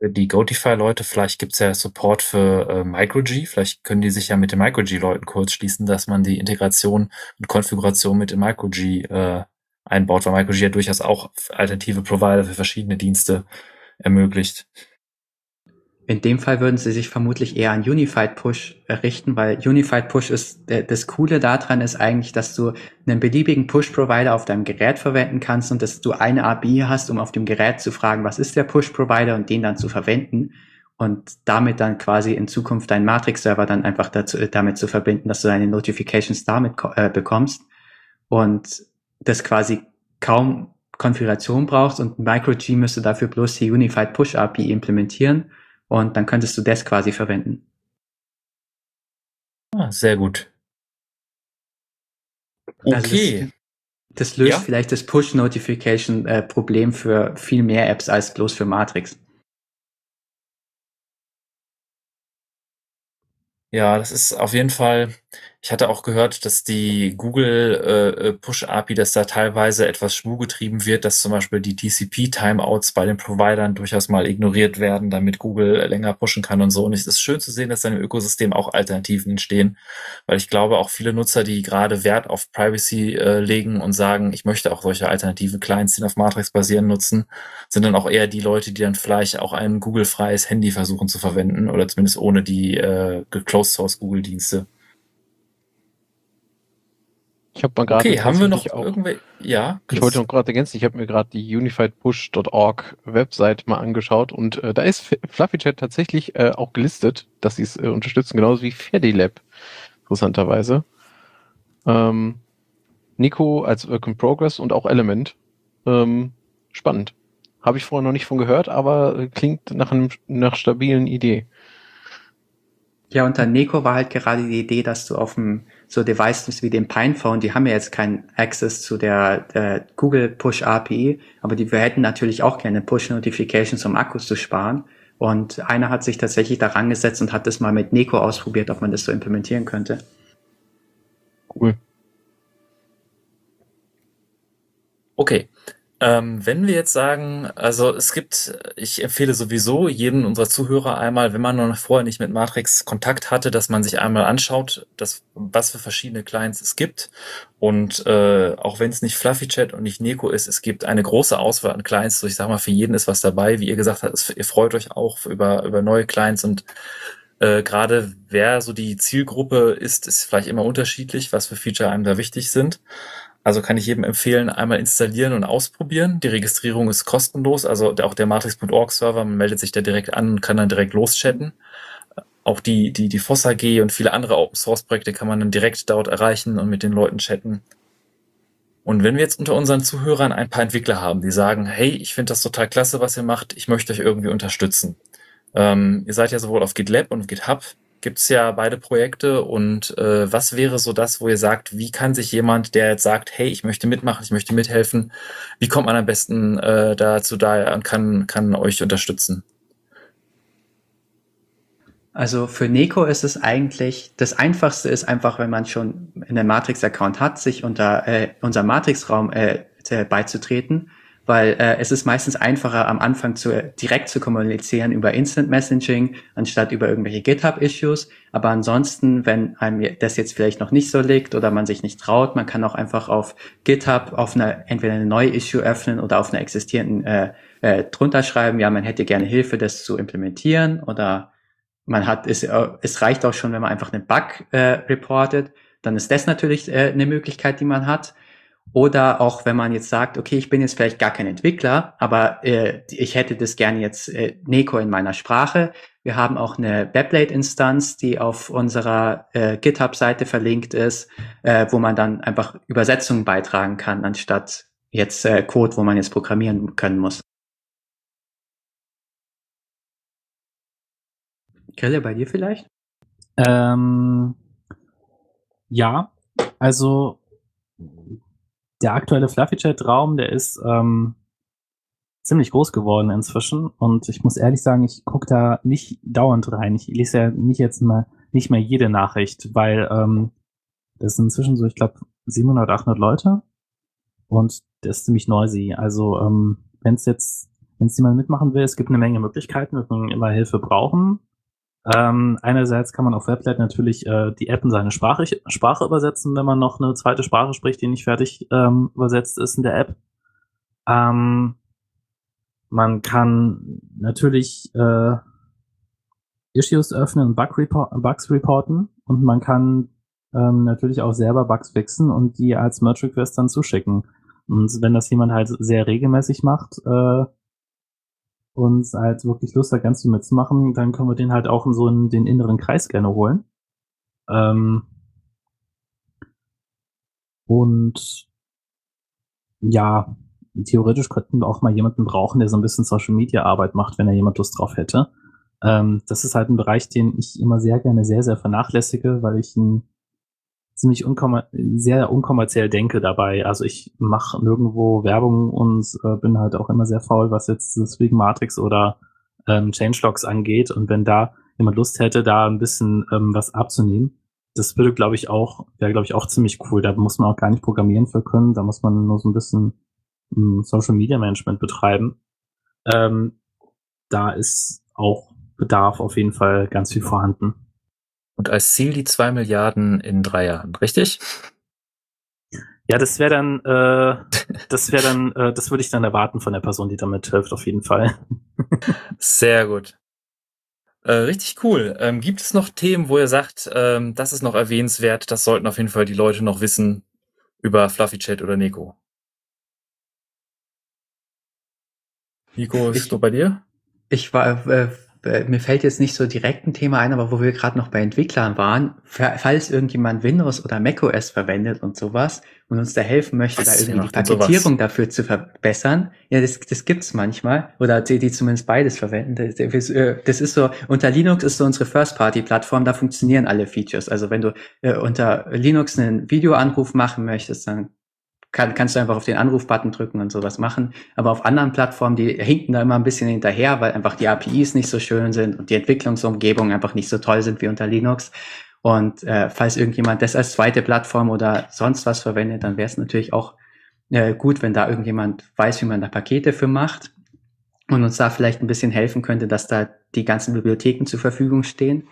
Die Gotify-Leute, vielleicht gibt's ja Support für äh, MicroG, vielleicht können die sich ja mit den MicroG-Leuten kurz schließen, dass man die Integration und Konfiguration mit dem MicroG äh, einbaut, weil MicroG ja durchaus auch alternative Provider für verschiedene Dienste ermöglicht. In dem Fall würden sie sich vermutlich eher an Unified Push richten, weil Unified Push ist, das Coole daran ist eigentlich, dass du einen beliebigen Push-Provider auf deinem Gerät verwenden kannst und dass du eine API hast, um auf dem Gerät zu fragen, was ist der Push-Provider und den dann zu verwenden und damit dann quasi in Zukunft deinen Matrix-Server dann einfach dazu, damit zu verbinden, dass du deine Notifications damit äh, bekommst und das quasi kaum Konfiguration brauchst und MicroG müsste dafür bloß die Unified Push API implementieren und dann könntest du das quasi verwenden. Ah, sehr gut. Also Okay. das, das löst Ja. vielleicht das Push-Notification-Problem für viel mehr Apps als bloß für Matrix. Ja, das ist auf jeden Fall. Ich hatte auch gehört, dass die Google äh, Push API, dass da teilweise etwas schmu getrieben wird, dass zum Beispiel die TCP Timeouts bei den Providern durchaus mal ignoriert werden, damit Google länger pushen kann und so. Und es ist schön zu sehen, dass da im Ökosystem auch Alternativen entstehen, weil ich glaube auch viele Nutzer, die gerade Wert auf Privacy äh, legen und sagen, ich möchte auch solche alternativen Clients, die auf Matrix basieren, nutzen, sind dann auch eher die Leute, die dann vielleicht auch ein Google-freies Handy versuchen zu verwenden oder zumindest ohne die äh, Closed Source Google-Dienste. Ich habe mal gerade Okay, haben wir noch irgendwelche? Ja, ich wollte noch gerade ergänzen, ich habe mir gerade die unifiedpush.org Website mal angeschaut und äh, da ist FluffyChat tatsächlich äh, auch gelistet, dass sie es äh, unterstützen, genauso wie Ferdilab, interessanterweise. Ähm, Nico als Work in Progress und auch Element. Ähm, spannend. Habe ich vorher noch nicht von gehört, aber äh, klingt nach einem nach stabilen Idee. Ja, unter Neko war halt gerade die Idee, dass du auf dem so Devices wie dem Pinephone, die haben ja jetzt keinen Access zu der, der Google Push API, aber die wir hätten natürlich auch gerne Push Notifications, um Akkus zu sparen. Und einer hat sich tatsächlich daran gesetzt und hat das mal mit Neko ausprobiert, ob man das so implementieren könnte. Cool. Okay. Ähm, wenn wir jetzt sagen, also es gibt, ich empfehle sowieso jedem unserer Zuhörer einmal, wenn man noch vorher nicht mit Matrix Kontakt hatte, dass man sich einmal anschaut, dass, was für verschiedene Clients es gibt. Und äh, auch wenn es nicht Fluffy Chat und nicht Neko ist, es gibt eine große Auswahl an Clients. So ich sag mal, für jeden ist was dabei. Wie ihr gesagt habt, es, ihr freut euch auch über, über neue Clients und äh, gerade wer so die Zielgruppe ist, ist vielleicht immer unterschiedlich, was für Feature einem da wichtig sind. Also kann ich jedem empfehlen, einmal installieren und ausprobieren. Die Registrierung ist kostenlos, also auch der Matrix.org Server, man meldet sich da direkt an und kann dann direkt loschatten. Auch die, die, die FOSS AG und viele andere Open Source Projekte kann man dann direkt dort erreichen und mit den Leuten chatten. Und wenn wir jetzt unter unseren Zuhörern ein paar Entwickler haben, die sagen, hey, ich finde das total klasse, was ihr macht, ich möchte euch irgendwie unterstützen. Ähm, ihr seid ja sowohl auf GitLab und GitHub, gibt's ja beide Projekte und äh, was wäre so das, wo ihr sagt, wie kann sich jemand, der jetzt sagt, hey, ich möchte mitmachen, ich möchte mithelfen, wie kommt man am besten äh, dazu da und kann, kann euch unterstützen? Also für Neko ist es eigentlich, das einfachste ist einfach, wenn man schon einen Matrix-Account hat, sich unter äh, unserem Matrix-Raum äh, äh, beizutreten, weil äh, es ist meistens einfacher am Anfang zu, direkt zu kommunizieren über Instant Messaging, anstatt über irgendwelche GitHub-Issues. Aber ansonsten, wenn einem das jetzt vielleicht noch nicht so liegt oder man sich nicht traut, man kann auch einfach auf GitHub auf eine, entweder eine neue Issue öffnen oder auf einer existierenden äh, äh, drunter schreiben, ja, man hätte gerne Hilfe, das zu implementieren oder man hat, es, äh, es reicht auch schon, wenn man einfach einen Bug äh, reportet, dann ist das natürlich äh, eine Möglichkeit, die man hat. Oder auch wenn man jetzt sagt, okay, ich bin jetzt vielleicht gar kein Entwickler, aber äh, ich hätte das gerne jetzt äh, Neko in meiner Sprache. Wir haben auch eine Weblate-Instanz, die auf unserer äh, GitHub-Seite verlinkt ist, äh, wo man dann einfach Übersetzungen beitragen kann, anstatt jetzt äh, Code, wo man jetzt programmieren können muss. Grille, bei dir vielleicht? Ähm, ja, also der aktuelle Fluffy Chat Raum, der ist ähm, ziemlich groß geworden inzwischen und ich muss ehrlich sagen, ich gucke da nicht dauernd rein. Ich lese ja nicht jetzt mal nicht mehr jede Nachricht, weil ähm, das sind inzwischen so, ich glaube, 700, 800 Leute und das ist ziemlich noisy. Also ähm, wenn es jetzt, wenn es jemand mitmachen will, es gibt eine Menge Möglichkeiten, wir können immer Hilfe brauchen. Ähm, einerseits kann man auf Weblet natürlich äh, die App in seine Sprache, Sprache übersetzen, wenn man noch eine zweite Sprache spricht, die nicht fertig ähm, übersetzt ist in der App. Ähm, man kann natürlich äh, Issues öffnen und Bug report, Bugs reporten und man kann ähm, natürlich auch selber Bugs fixen und die als Merge Request dann zuschicken. Und wenn das jemand halt sehr regelmäßig macht äh, und halt wirklich Lust hat, ganz viel mitzumachen, dann können wir den halt auch in so einen, den inneren Kreis gerne holen. Ähm, und ja, theoretisch könnten wir auch mal jemanden brauchen, der so ein bisschen Social Media Arbeit macht, wenn er jemand Lust drauf hätte. Ähm, das ist halt ein Bereich, den ich immer sehr gerne sehr, sehr vernachlässige, weil ich ihn ziemlich unkommer sehr unkommerziell denke dabei. Also ich mache nirgendwo Werbung und äh, bin halt auch immer sehr faul, was jetzt deswegen Matrix oder ähm, Changelogs angeht. Und wenn da jemand Lust hätte, da ein bisschen ähm, was abzunehmen, das würde, glaube ich, auch, wäre, glaube ich, auch ziemlich cool. Da muss man auch gar nicht programmieren für können. Da muss man nur so ein bisschen ähm, Social Media Management betreiben. Ähm, da ist auch Bedarf auf jeden Fall ganz viel vorhanden. Und als Ziel die zwei Milliarden in drei Jahren, richtig? Ja, das wäre dann, äh, das wäre dann, äh, das würde ich dann erwarten von der Person, die damit hilft, auf jeden Fall. Sehr gut. Äh, richtig cool. Ähm, gibt es noch Themen, wo ihr sagt, ähm, das ist noch erwähnenswert, das sollten auf jeden Fall die Leute noch wissen über Fluffy Chat oder Nico? Nico, ist Ich- du bei dir? Ich war, äh, mir fällt jetzt nicht so direkt ein Thema ein, aber wo wir gerade noch bei Entwicklern waren, fa- falls irgendjemand Windows oder macOS verwendet und sowas und uns da helfen möchte, Was? da irgendwie die? Paketierung dafür zu verbessern, ja, das, das gibt's manchmal, oder die, die zumindest beides verwenden. Das, das äh, das ist so, unter Linux ist so unsere First-Party-Plattform, da funktionieren alle Features. Also wenn du äh, unter Linux einen Videoanruf machen möchtest, dann kann, kannst du einfach auf den Anruf-Button drücken und sowas machen. Aber auf anderen Plattformen, die hinken da immer ein bisschen hinterher, weil einfach die APIs nicht so schön sind und die Entwicklungsumgebungen einfach nicht so toll sind wie unter Linux. Und äh, falls irgendjemand das als zweite Plattform oder sonst was verwendet, dann wäre es natürlich auch äh, gut, wenn da irgendjemand weiß, wie man da Pakete für macht und uns da vielleicht ein bisschen helfen könnte, dass da die ganzen Bibliotheken zur Verfügung stehen.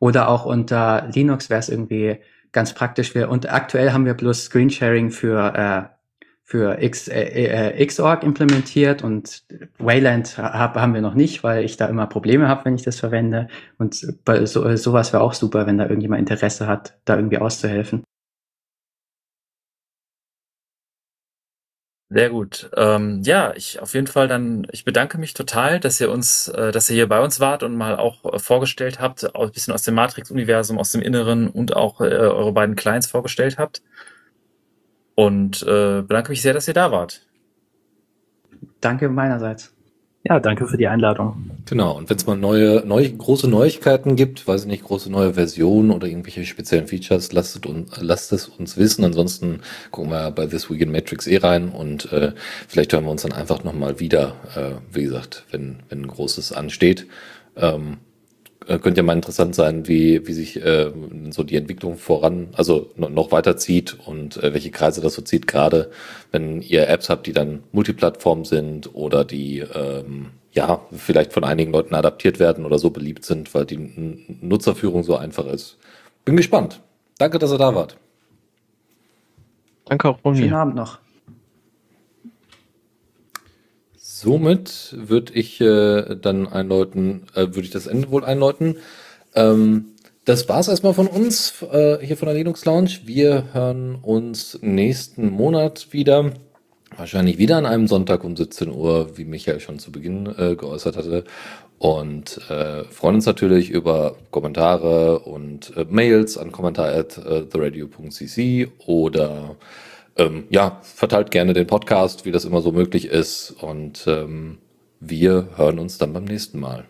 Oder auch unter Linux wäre es irgendwie ganz praktisch. Wir, und aktuell haben wir bloß Screensharing für, äh, für X, äh, äh, Xorg implementiert und Wayland hab, haben wir noch nicht, weil ich da immer Probleme habe, wenn ich das verwende. Und so, sowas wäre auch super, wenn da irgendjemand Interesse hat, da irgendwie auszuhelfen. Sehr gut. Ähm, ja, ich auf jeden Fall dann, ich bedanke mich total, dass ihr uns, äh, dass ihr hier bei uns wart und mal auch äh, vorgestellt habt, auch ein bisschen aus dem Matrix-Universum, aus dem Inneren und auch äh, eure beiden Clients vorgestellt habt. Und äh, bedanke mich sehr, dass ihr da wart. Danke meinerseits. Ja, danke für die Einladung. Genau, und wenn es mal neue, neue, große Neuigkeiten gibt, weiß ich nicht, große neue Versionen oder irgendwelche speziellen Features, lasst es, uns, lasst es uns wissen. Ansonsten gucken wir bei This Week in Matrix eh rein und äh, vielleicht hören wir uns dann einfach nochmal wieder, äh, wie gesagt, wenn, wenn großes ansteht. Ähm, äh, könnte ja mal interessant sein, wie, wie sich äh, so die Entwicklung voran, also no- noch weiter zieht und äh, welche Kreise das so zieht, gerade wenn ihr Apps habt, die dann Multiplattform sind oder die ähm, ja vielleicht von einigen Leuten adaptiert werden oder so beliebt sind, weil die N- Nutzerführung so einfach ist. Bin gespannt. Danke, dass ihr da wart. Danke auch von Schönen mir. Abend noch. Somit würde ich äh, dann einläuten, äh, würde ich das Ende wohl einläuten. Ähm, das war's erstmal von uns äh, hier von der Linux Lounge. Wir hören uns nächsten Monat wieder. Wahrscheinlich wieder an einem Sonntag um 17 Uhr, wie Michael schon zu Beginn äh, geäußert hatte. Und äh, freuen uns natürlich über Kommentare und äh, Mails an kommentar.theradio.cc oder ähm, ja, verteilt gerne den Podcast, wie das immer so möglich ist. Und ähm, wir hören uns dann beim nächsten Mal.